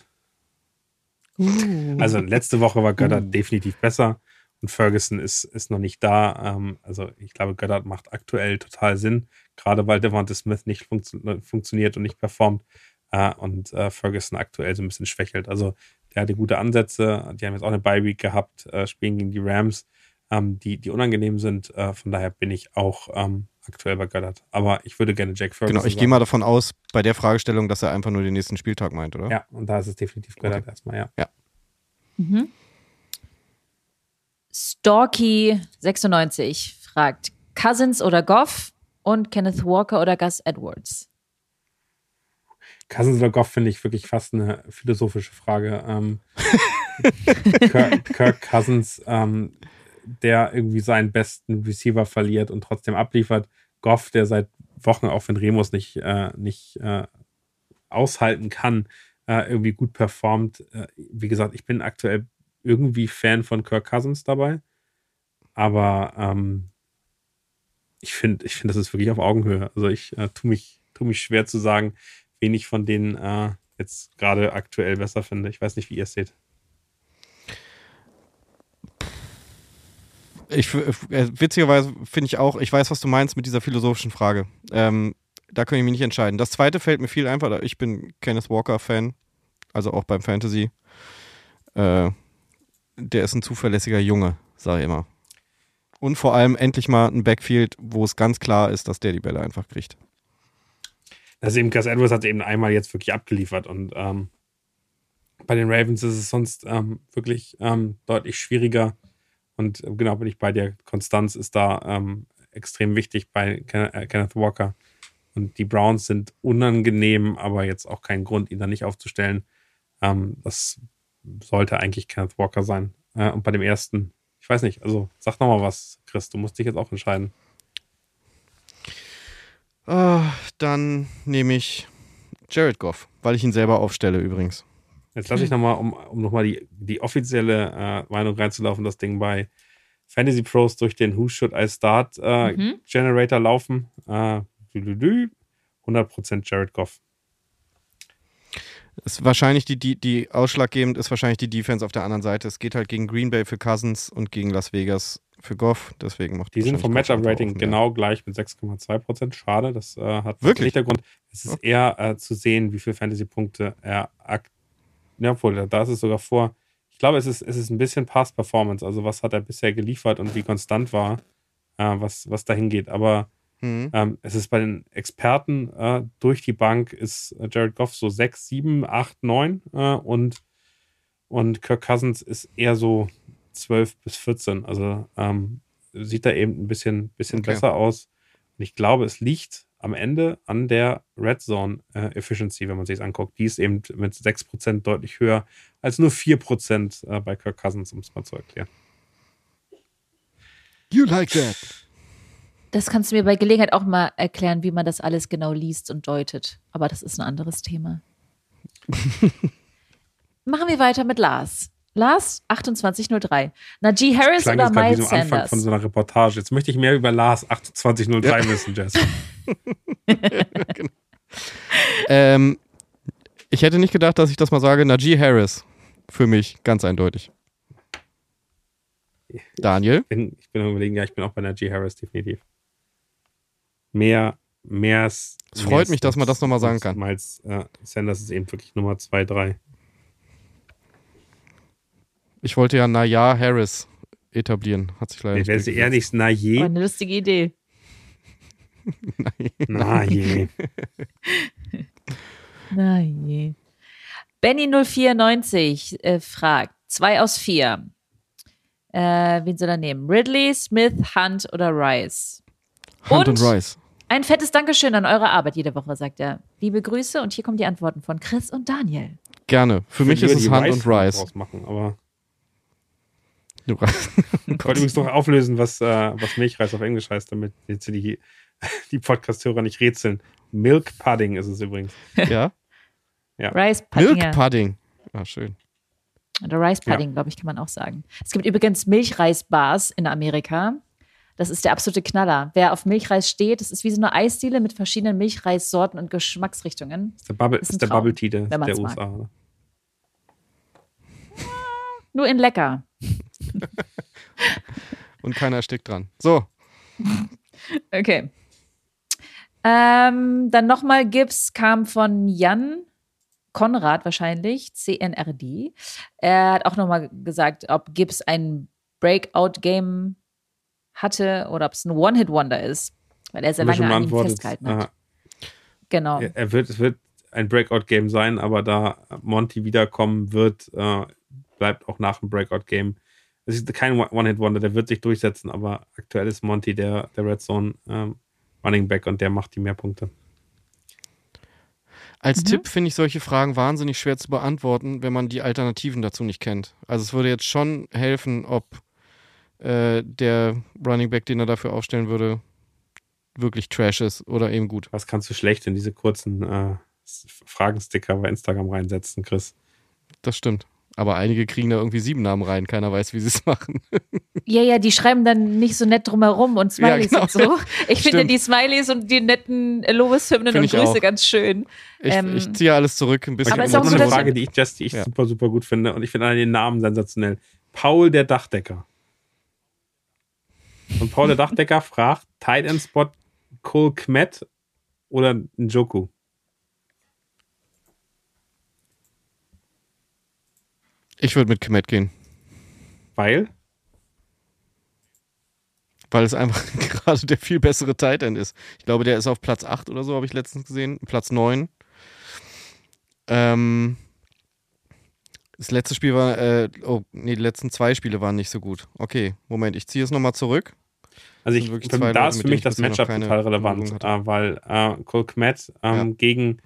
Uh. Also letzte Woche war Goddard uh. definitiv besser. Und Ferguson ist, ist noch nicht da. Ähm, also ich glaube, Goddard macht aktuell total Sinn, gerade weil Devonta Smith nicht funktio funktioniert und nicht performt äh, und äh, Ferguson aktuell so ein bisschen schwächelt. Also der hatte gute Ansätze. Die haben jetzt auch eine Bye-Week gehabt, äh, spielen gegen die Rams, ähm, die, die unangenehm sind. Äh, von daher bin ich auch ähm, aktuell bei Goddard. Aber ich würde gerne Jack Ferguson Genau, ich gehe mal davon aus, bei der Fragestellung, dass er einfach nur den nächsten Spieltag meint, oder? Ja, und da ist es definitiv Goddard okay. erstmal, ja. Ja. Mhm. Storky96 fragt: Cousins oder Goff und Kenneth Walker oder Gus Edwards? Cousins oder Goff finde ich wirklich fast eine philosophische Frage. Ähm, Kirk, Kirk, Cousins, ähm, der irgendwie seinen besten Receiver verliert und trotzdem abliefert. Goff, der seit Wochen auch wenn Remus nicht, äh, nicht äh, aushalten kann, äh, irgendwie gut performt. Äh, wie gesagt, ich bin aktuell irgendwie Fan von Kirk Cousins dabei. Aber ähm, ich finde, ich finde, das ist wirklich auf Augenhöhe. Also ich äh, tue mich, tu mich schwer zu sagen, wen ich von denen äh, jetzt gerade aktuell besser finde. Ich weiß nicht, wie ihr es seht. Ich, äh, witzigerweise finde ich auch, ich weiß, was du meinst mit dieser philosophischen Frage. Ähm, da kann ich mich nicht entscheiden. Das zweite fällt mir viel einfacher. Ich bin Kenneth Walker-Fan, also auch beim Fantasy. Äh, der ist ein zuverlässiger Junge, sage ich immer. Und vor allem endlich mal ein Backfield, wo es ganz klar ist, dass der die Bälle einfach kriegt. Also eben Gus Edwards hat eben einmal jetzt wirklich abgeliefert und ähm, bei den Ravens ist es sonst ähm, wirklich ähm, deutlich schwieriger. Und genau bin ich bei dir. Konstanz ist da ähm, extrem wichtig bei äh, Kenneth Walker. Und die Browns sind unangenehm, aber jetzt auch kein Grund, ihn da nicht aufzustellen. Ähm, das sollte eigentlich Kenneth Walker sein. Äh, und bei dem ersten, weiß nicht, also sag nochmal was, Chris, du musst dich jetzt auch entscheiden. Uh, dann nehme ich Jared Goff, weil ich ihn selber aufstelle übrigens. Jetzt lasse ich nochmal, um, um nochmal die, die offizielle äh, Meinung reinzulaufen, das Ding bei Fantasy Pros durch den Who Should I Start äh, mhm. Generator laufen. Äh, 100% Jared Goff. Ist wahrscheinlich die, die, die ausschlaggebend ist wahrscheinlich die Defense auf der anderen Seite. Es geht halt gegen Green Bay für Cousins und gegen Las Vegas für Goff. Deswegen macht Die sind vom Matchup-Rating genau gleich mit 6,2%. Schade, das äh, hat wirklich Hintergrund. Es ist okay. eher äh, zu sehen, wie viele Fantasy-Punkte er aktuell ja, obwohl, da ist es sogar vor. Ich glaube, es ist, es ist ein bisschen Past-Performance. Also, was hat er bisher geliefert und wie konstant war, äh, was, was dahin geht. Aber mhm. ähm, es ist bei den Experten äh, durch die Bank ist Jared Goff so 6, 7, 8, 9 äh, und, und Kirk Cousins ist eher so 12 bis 14. Also ähm, sieht da eben ein bisschen, bisschen okay. besser aus. Und ich glaube, es liegt am Ende an der Red Zone äh, Efficiency, wenn man sich das anguckt. Die ist eben mit 6% deutlich höher als nur 4% äh, bei Kirk Cousins, um es mal zu erklären. You like that. Das kannst du mir bei Gelegenheit auch mal erklären, wie man das alles genau liest und deutet. Aber das ist ein anderes Thema. Machen wir weiter mit Lars. Lars 2803. Najee Harris oder Miles Sanders? Anfang von so einer Reportage. Jetzt möchte ich mehr über Lars 2803 ja. wissen, Jess. genau. ähm, ich hätte nicht gedacht, dass ich das mal sage. Najee Harris. Für mich ganz eindeutig. Daniel? Ich bin, ich bin überlegen, ja, ich bin auch bei Najee Harris definitiv. Mehr, mehr. Es freut mich, dass man das nochmal sagen kann. Miles äh, Sanders ist eben wirklich Nummer 2, 3. Ich wollte ja Naya Harris etablieren. Hat sich leider nee, nicht. Wäre sie eher nicht Naye? Eine lustige Idee. Naye. Naye. Benny094 äh, fragt: 2 aus 4. Äh, wen soll er nehmen? Ridley, Smith, Hunt oder Rice? Hunt und, und Rice. Ein fettes Dankeschön an eure Arbeit jede Woche, sagt er. Liebe Grüße und hier kommen die Antworten von Chris und Daniel. Gerne. Für, Für mich ist es Hunt Rice und Rice. Machen, aber Du ich wollte übrigens noch auflösen, was, äh, was Milchreis auf Englisch heißt, damit jetzt die, die Podcast-Hörer nicht rätseln. Milk Pudding ist es übrigens. Ja? ja. Rice Pudding. Milk Pudding. Ah, schön. Oder Rice Pudding, ja. glaube ich, kann man auch sagen. Es gibt übrigens Milchreis-Bars in Amerika. Das ist der absolute Knaller. Wer auf Milchreis steht, das ist wie so eine Eisdiele mit verschiedenen Milchreissorten und Geschmacksrichtungen. Das ist der Bubble, ist ist der Bubble Tea der, der USA. Nur in lecker. Und keiner steckt dran. So. Okay. Ähm, dann nochmal Gibbs kam von Jan Konrad wahrscheinlich, CNRD. Er hat auch nochmal gesagt, ob Gibbs ein Breakout-Game hatte oder ob es ein One-Hit-Wonder ist, weil er sehr lange an ihm festgehalten hat. Aha. Genau. Er wird, es wird ein Breakout-Game sein, aber da Monty wiederkommen wird, äh, bleibt auch nach dem Breakout-Game. Es ist kein One-Hit-Wonder, der wird sich durchsetzen, aber aktuell ist Monty der, der Red Zone ähm, Running Back und der macht die mehr Punkte. Als mhm. Tipp finde ich solche Fragen wahnsinnig schwer zu beantworten, wenn man die Alternativen dazu nicht kennt. Also es würde jetzt schon helfen, ob äh, der Running Back, den er dafür aufstellen würde, wirklich Trash ist oder eben gut. Was kannst du schlecht in diese kurzen äh, Fragensticker bei Instagram reinsetzen, Chris? Das stimmt. Aber einige kriegen da irgendwie sieben Namen rein, keiner weiß, wie sie es machen. Ja, ja, die schreiben dann nicht so nett drumherum und Smileys ja, genau. und so. Ich finde die Smileys und die netten Lobeshymnen und Grüße auch. ganz schön. Ich, ähm, ich, ziehe alles zurück ein bisschen. Aber es ist auch so eine Frage, die ich, die ich ja. super, super gut finde und ich finde den Namen sensationell. Paul der Dachdecker. Und Paul der Dachdecker fragt, Tight End Spot Cole Kmet oder Njoku? Ich würde mit Kemet gehen. Weil? Weil es einfach gerade der viel bessere Titan ist. Ich glaube, der ist auf Platz 8 oder so, habe ich letztens gesehen. Platz 9. Ähm, das letzte Spiel war, äh, oh, nee, die letzten zwei Spiele waren nicht so gut. Okay, Moment, ich ziehe es nochmal zurück. Also ich, für, da ist für mich das Matchup total relevant, äh, weil äh, Cole Kmet ähm, ja. gegen,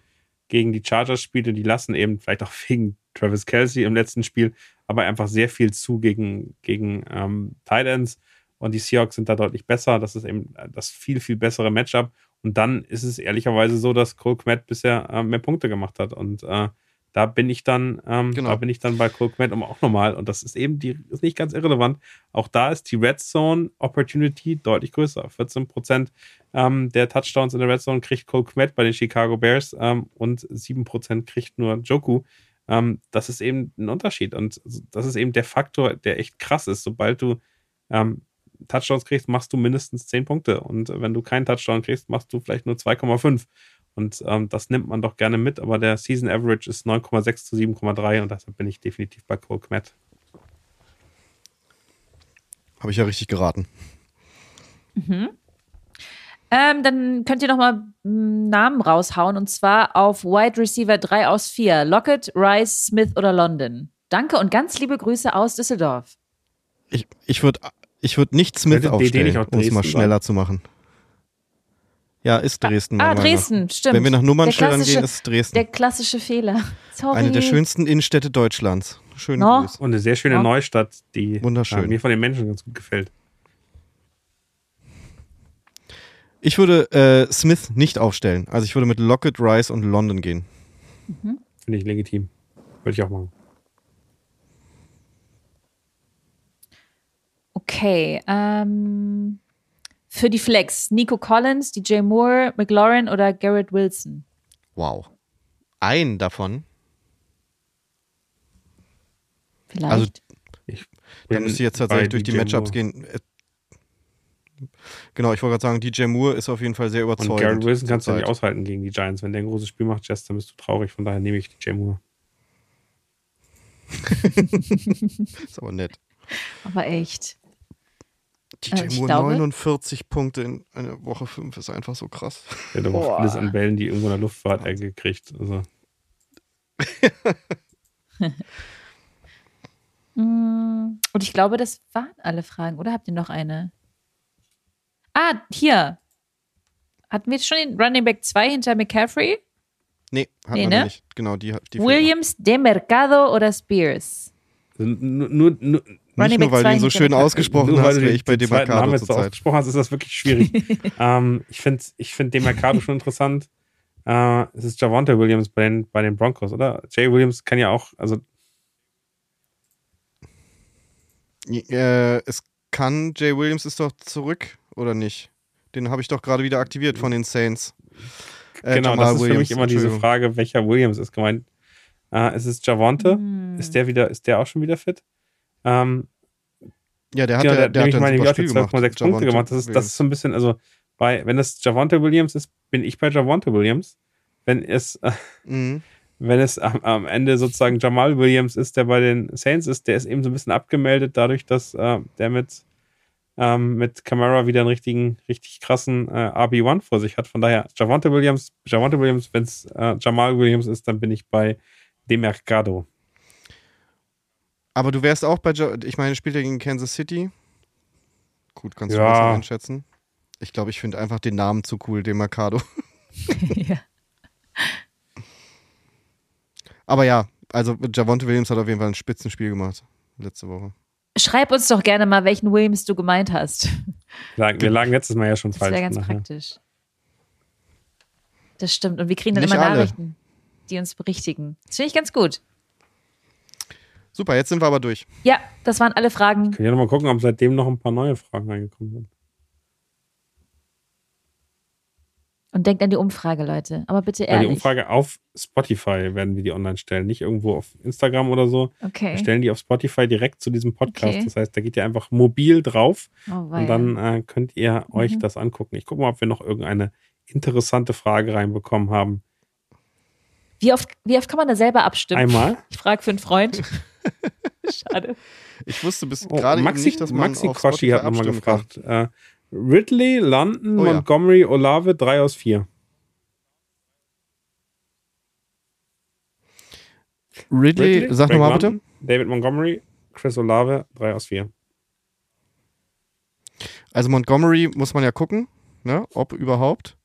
gegen die Chargers spielte, die lassen eben vielleicht auch wegen Travis Kelsey im letzten Spiel, aber einfach sehr viel zu gegen, gegen ähm, Titans und die Seahawks sind da deutlich besser. Das ist eben das viel, viel bessere Matchup. Und dann ist es ehrlicherweise so, dass Cole Kmet bisher äh, mehr Punkte gemacht hat und äh, da bin ich dann, ähm, genau. da bin ich dann bei Cookman auch nochmal. Und das ist eben die, ist nicht ganz irrelevant. Auch da ist die Red Zone Opportunity deutlich größer. 14 Prozent ähm, der Touchdowns in der Red Zone kriegt Cole Kmet bei den Chicago Bears ähm, und 7 Prozent kriegt nur Joku. Ähm, das ist eben ein Unterschied. Und das ist eben der Faktor, der echt krass ist. Sobald du ähm, Touchdowns kriegst, machst du mindestens 10 Punkte. Und wenn du keinen Touchdown kriegst, machst du vielleicht nur 2,5. Und ähm, das nimmt man doch gerne mit, aber der Season Average ist 9,6 zu 7,3 und deshalb bin ich definitiv bei Cole Kmet. Habe ich ja richtig geraten. Mhm. Ähm, dann könnt ihr nochmal hm, Namen raushauen und zwar auf Wide Receiver 3 aus 4. Lockett, Rice, Smith oder London. Danke und ganz liebe Grüße aus Düsseldorf. Ich, ich würde ich würd nicht Smith aufstellen, um es mal schneller zu machen. Ja, ist Dresden. Ah, ah Dresden, stimmt. Wenn wir nach Nummernschildern gehen, ist Dresden. Der klassische Fehler. Sorry. Eine der schönsten Innenstädte Deutschlands. Schönen no. Grüß. Und eine sehr schöne no. Neustadt, die Wunderschön. Äh, mir von den Menschen ganz gut gefällt. Ich würde äh, Smith nicht aufstellen. Also ich würde mit Lockett, Rice und London gehen. Mhm. Finde ich legitim. Würde ich auch machen. Okay. Ähm für die Flex, Nico Collins, DJ Moore, McLaurin oder Garrett Wilson? Wow. Ein davon? Vielleicht. Also, ich da müsste jetzt tatsächlich durch DJ die Matchups Moore. gehen. Genau, ich wollte gerade sagen, DJ Moore ist auf jeden Fall sehr überzeugend. Und Garrett Wilson kannst du nicht aushalten gegen die Giants. Wenn der ein großes Spiel macht, Jess, dann bist du traurig. Von daher nehme ich DJ Moore. ist aber nett. Aber echt. DJ äh, Moore glaube, 49 Punkte in einer Woche 5 ist einfach so krass. Der hat aber alles an Bällen, die irgendwo in der Luftfahrt-Ecke kriegt. Also. Mm, und ich glaube, das waren alle Fragen, oder habt ihr noch eine? Ah, hier. Hatten wir jetzt schon den Running Back 2 hinter McCaffrey? Nee, hatten nee, wir ne? nicht. Genau, die, die Williams, De Mercado oder Spears? Nur, nur, nur, nicht nur, weil du ihn so schön ausgesprochen hast, wie ich bei Demarcado Namen jetzt ausgesprochen hast, ist das wirklich schwierig. ähm, ich finde ich find Demarcado schon interessant. Äh, es ist Javante Williams bei den, bei den Broncos, oder? Jay Williams kann ja auch, also äh, es kann, Jay Williams ist doch zurück, oder nicht? Den habe ich doch gerade wieder aktiviert von den Saints. Äh, genau, Jamal das ist Williams, für mich immer diese Frage, welcher Williams ist gemeint. Äh, es ist Javante. Hm. Ist der wieder, ist der auch schon wieder fit? Ähm, ja, der hat genau, der, der, hat meine, Spiel 12,6 Punkte gemacht. Das ist, das ist so ein bisschen, also bei, wenn es Javante Williams ist, bin ich bei Javante Williams. Wenn es, äh, mhm. wenn es am, am, Ende sozusagen Jamal Williams ist, der bei den Saints ist, der ist eben so ein bisschen abgemeldet, dadurch, dass äh, der mit, ähm, mit Camara wieder einen richtigen, richtig krassen äh, RB1 vor sich hat. Von daher, Javante Williams, Javante Williams, wenn es äh, Jamal Williams ist, dann bin ich bei Demercado. Aber du wärst auch bei, jo ich meine, spielt er gegen Kansas City? Gut, kannst du ja. besser einschätzen? Ich glaube, ich finde einfach den Namen zu cool, den Mercado. ja. Aber ja, also Javonte Williams hat auf jeden Fall ein Spitzenspiel gemacht letzte Woche. Schreib uns doch gerne mal, welchen Williams du gemeint hast. Wir lagen letztes Mal ja schon das falsch. Das wäre ganz nachher. praktisch. Das stimmt. Und wir kriegen dann Nicht immer alle. Nachrichten, die uns berichtigen. Das finde ich ganz gut. Super, jetzt sind wir aber durch. Ja, das waren alle Fragen. Ich kann ja nochmal gucken, ob seitdem noch ein paar neue Fragen reingekommen sind. Und denkt an die Umfrage, Leute. Aber bitte ehrlich. Ja, die Umfrage auf Spotify werden wir die online stellen, nicht irgendwo auf Instagram oder so. Okay. Wir stellen die auf Spotify direkt zu diesem Podcast. Okay. Das heißt, da geht ihr einfach mobil drauf oh, und dann äh, könnt ihr euch mhm. das angucken. Ich gucke mal, ob wir noch irgendeine interessante Frage reinbekommen haben. Wie oft, wie oft kann man da selber abstimmen? Einmal. Ich frage für einen Freund. Schade. Ich wusste bis oh, gerade nicht, dass man Maxi Koshi hat nochmal gefragt. Uh, Ridley, London, oh, Montgomery, ja. Olave, 3 aus 4. Ridley, Ridley sag nochmal bitte. David Montgomery, Chris Olave, 3 aus 4. Also Montgomery muss man ja gucken, ne, ob überhaupt.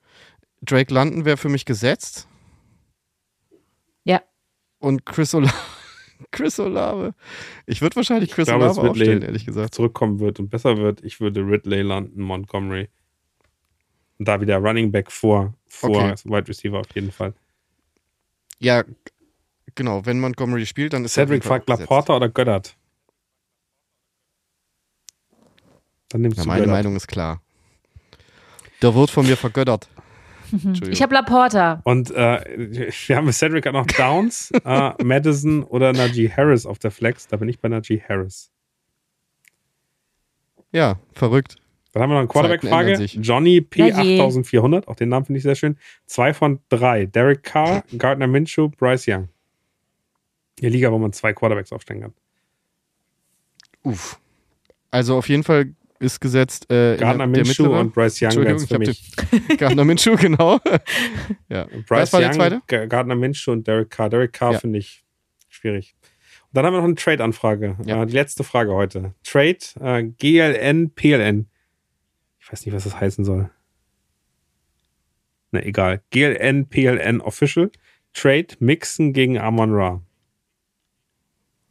Drake London wäre für mich gesetzt. Ja. Und Chris Olave. Chris Olave. Ich würde wahrscheinlich Chris ich glaube, Olave aufstellen, ehrlich gesagt. Zurückkommen wird und besser wird. Ich würde Ridley landen, Montgomery. Und da wieder Running Back vor, vor okay. Wide Receiver auf jeden Fall. Ja, genau. Wenn Montgomery spielt, dann ist Cedric fragt Laporta oder Göttert. Dann nimmst ja, du meine Göttert. Meinung ist klar. Der wird von mir vergöttert. Ich habe Laporta. Und äh, wir haben Cedric hat noch Downs, äh, Madison oder Najee Harris auf der Flex. Da bin ich bei Najee Harris. Ja, verrückt. Dann haben wir noch eine Quarterback-Frage. Johnny P8400, auch den Namen finde ich sehr schön. Zwei von drei. Derek Carr, Gardner Minshew, Bryce Young. Die Liga, wo man zwei Quarterbacks aufstellen kann. Uff. Also auf jeden Fall ist gesetzt. Äh, Gardner Minshew und Bryce Young wären für mich. Gardner Minshew, genau. ja. Bryce war Young, der zweite? Gardner Minshew und Derek Carr. Derek Carr ja. finde ich schwierig. Und dann haben wir noch eine Trade-Anfrage. Ja. Äh, die letzte Frage heute. Trade äh, GLN, PLN. Ich weiß nicht, was das heißen soll. Na, egal. GLN, PLN Official. Trade Mixen gegen Amon Ra.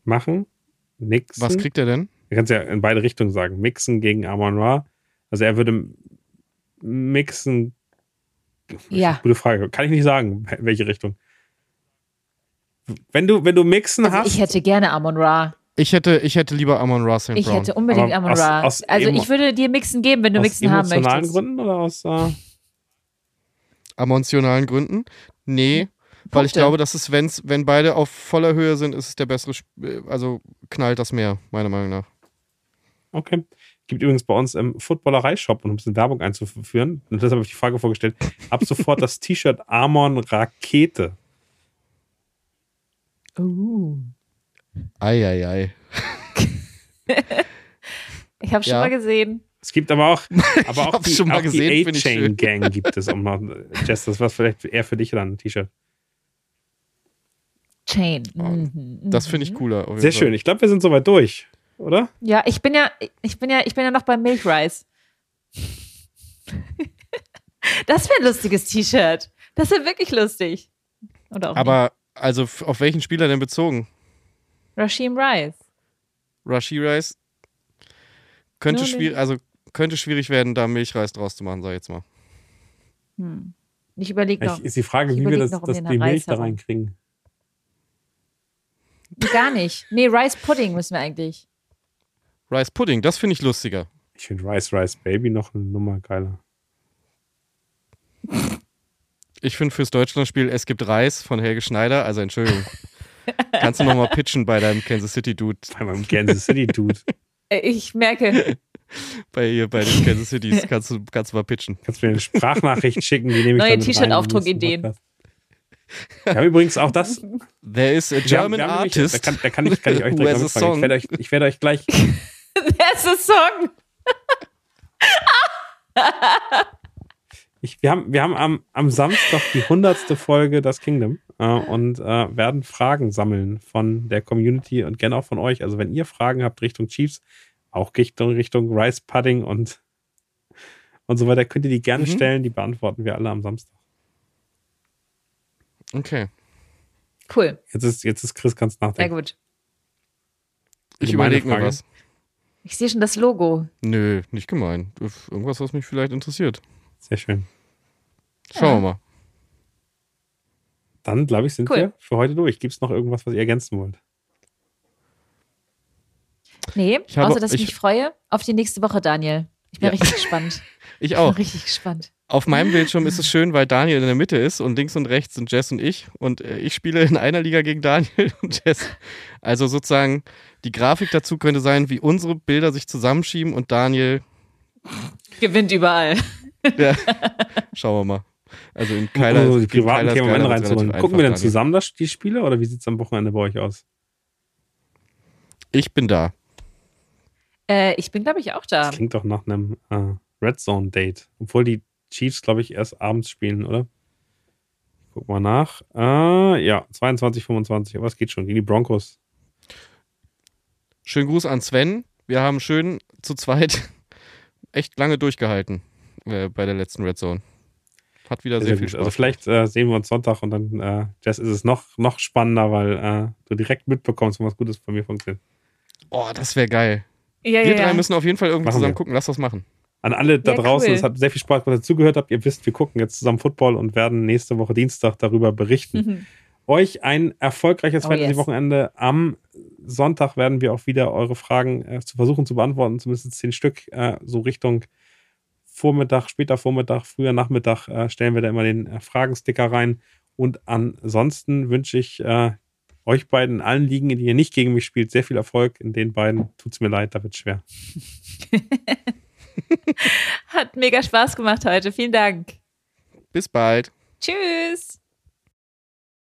Machen. Nixon. Was kriegt er denn? Du kannst ja in beide Richtungen sagen. Mixen gegen Amon Ra. Also er würde mixen. Ja. Gute Frage. Kann ich nicht sagen, welche Richtung. Wenn du, wenn du Mixen also hast. Ich hätte gerne Amon Ra. Ich hätte, ich hätte lieber Amon Ra St. Ich Brown. hätte unbedingt Amon Ra. Aus, aus also ich würde dir Mixen geben, wenn du Mixen haben möchtest. Aus emotionalen Gründen oder aus. Äh Emotionalen Gründen? Nee. Weil ich glaube, dass es, wenn's, wenn beide auf voller Höhe sind, ist es der bessere, Sp also knallt das mehr, meiner Meinung nach. Okay. Gibt übrigens bei uns im Footballerei-Shop, um ein bisschen Werbung einzuführen, und deshalb habe ich die Frage vorgestellt, ab sofort das T-Shirt Amon Rakete. Uh. Eieiei. ich habe schon ja. mal gesehen. Es gibt aber auch, aber auch die, auch die A-Chain-Gang gibt es. Um noch, Jess, das war vielleicht eher für dich dann ein T-Shirt. Chain. Mhm. Das finde ich mhm. cooler. Sehr Fall. schön. Ich glaube, wir sind soweit durch oder? Ja, ich bin ja, ich bin ja, ich bin ja noch beim Milchreis. das wäre ein lustiges T-Shirt. Das wäre wirklich lustig. Oder auch Aber nicht. also auf welchen Spieler denn bezogen? Rashim Rice. Rashim Rice könnte schwierig, also könnte schwierig werden, da Milchreis draus zu machen, sag ich jetzt mal. Hm. Ich überlege noch. Ich, ist die Frage, wie wir das, noch, um das die Milch da reinkriegen. Gar nicht. Nee, Rice Pudding müssen wir eigentlich. Rice Pudding, das finde ich lustiger. Ich finde Rice Rice Baby noch eine Nummer geiler. Ich finde fürs Deutschlandspiel Es gibt Reis von Helge Schneider, also Entschuldigung. Kannst du nochmal pitchen bei deinem Kansas City Dude? Bei meinem Kansas City Dude. Äh, ich merke. Bei ihr, bei den Kansas Cities kannst du, kannst du mal pitchen. Kannst du mir eine Sprachnachricht schicken, die nehme ich Neue T-Shirt-Aufdruck-Ideen. Wir haben übrigens auch das. There is a German haben, artist. da, kann, da kann, ich, kann ich euch direkt Ich werde euch, ich werde euch gleich There's a song. ich, wir haben, wir haben am, am Samstag die hundertste Folge Das Kingdom äh, und äh, werden Fragen sammeln von der Community und gerne auch von euch. Also wenn ihr Fragen habt Richtung Chiefs, auch Richtung, Richtung Rice Pudding und, und so weiter, könnt ihr die gerne mhm. stellen. Die beantworten wir alle am Samstag. Okay. Cool. Jetzt ist, jetzt ist Chris ganz nachdenken. Sehr gut. Ich überlege mir was. Ich sehe schon das Logo. Nö, nicht gemein. Irgendwas, was mich vielleicht interessiert. Sehr schön. Schauen ja. wir mal. Dann, glaube ich, sind cool. wir für heute durch. Gibt es noch irgendwas, was ihr ergänzen wollt? Nee, habe, außer dass ich, ich mich freue auf die nächste Woche, Daniel. Ich bin ja. richtig gespannt. ich auch. Ich bin richtig gespannt. Auf meinem Bildschirm ist es schön, weil Daniel in der Mitte ist und links und rechts sind Jess und ich. Und äh, ich spiele in einer Liga gegen Daniel und Jess. Also sozusagen, die Grafik dazu könnte sein, wie unsere Bilder sich zusammenschieben und Daniel gewinnt überall. Ja, schauen wir mal. Also in Keiler. Oh, die privaten Themen reinzuholen. Gucken wir denn zusammen das, die Spiele oder wie sieht es am Wochenende bei euch aus? Ich bin da. Äh, ich bin, glaube ich, auch da. Das klingt doch nach einem äh, Red Zone Date. Obwohl die Chiefs, glaube ich, erst abends spielen, oder? Guck mal nach. Äh, ja, 22, 25. Aber es geht schon gegen die Broncos. Schönen Gruß an Sven. Wir haben schön zu zweit echt lange durchgehalten äh, bei der letzten Red Zone. Hat wieder sehr, sehr viel Spaß. Also vielleicht äh, sehen wir uns Sonntag und dann äh, Jess, ist es noch, noch spannender, weil äh, du direkt mitbekommst, wenn was Gutes von mir funktioniert. Oh, das wäre geil. Ja, wir ja, drei ja. müssen auf jeden Fall irgendwie machen zusammen wir. gucken. Lass das machen. An alle da draußen, cool. es hat sehr viel Spaß, was ihr zugehört habt. Ihr wisst, wir gucken jetzt zusammen Football und werden nächste Woche Dienstag darüber berichten. Mhm. Euch ein erfolgreiches oh, Fantasy-Wochenende. Yes. Am Sonntag werden wir auch wieder eure Fragen äh, zu versuchen zu beantworten, zumindest zehn Stück, äh, so Richtung Vormittag, später Vormittag, früher Nachmittag äh, stellen wir da immer den äh, Fragensticker rein. Und ansonsten wünsche ich äh, euch beiden, allen Ligen, in die ihr nicht gegen mich spielt, sehr viel Erfolg. In den beiden tut es mir leid, da wird schwer. Hat mega Spaß gemacht heute. Vielen Dank. Bis bald. Tschüss.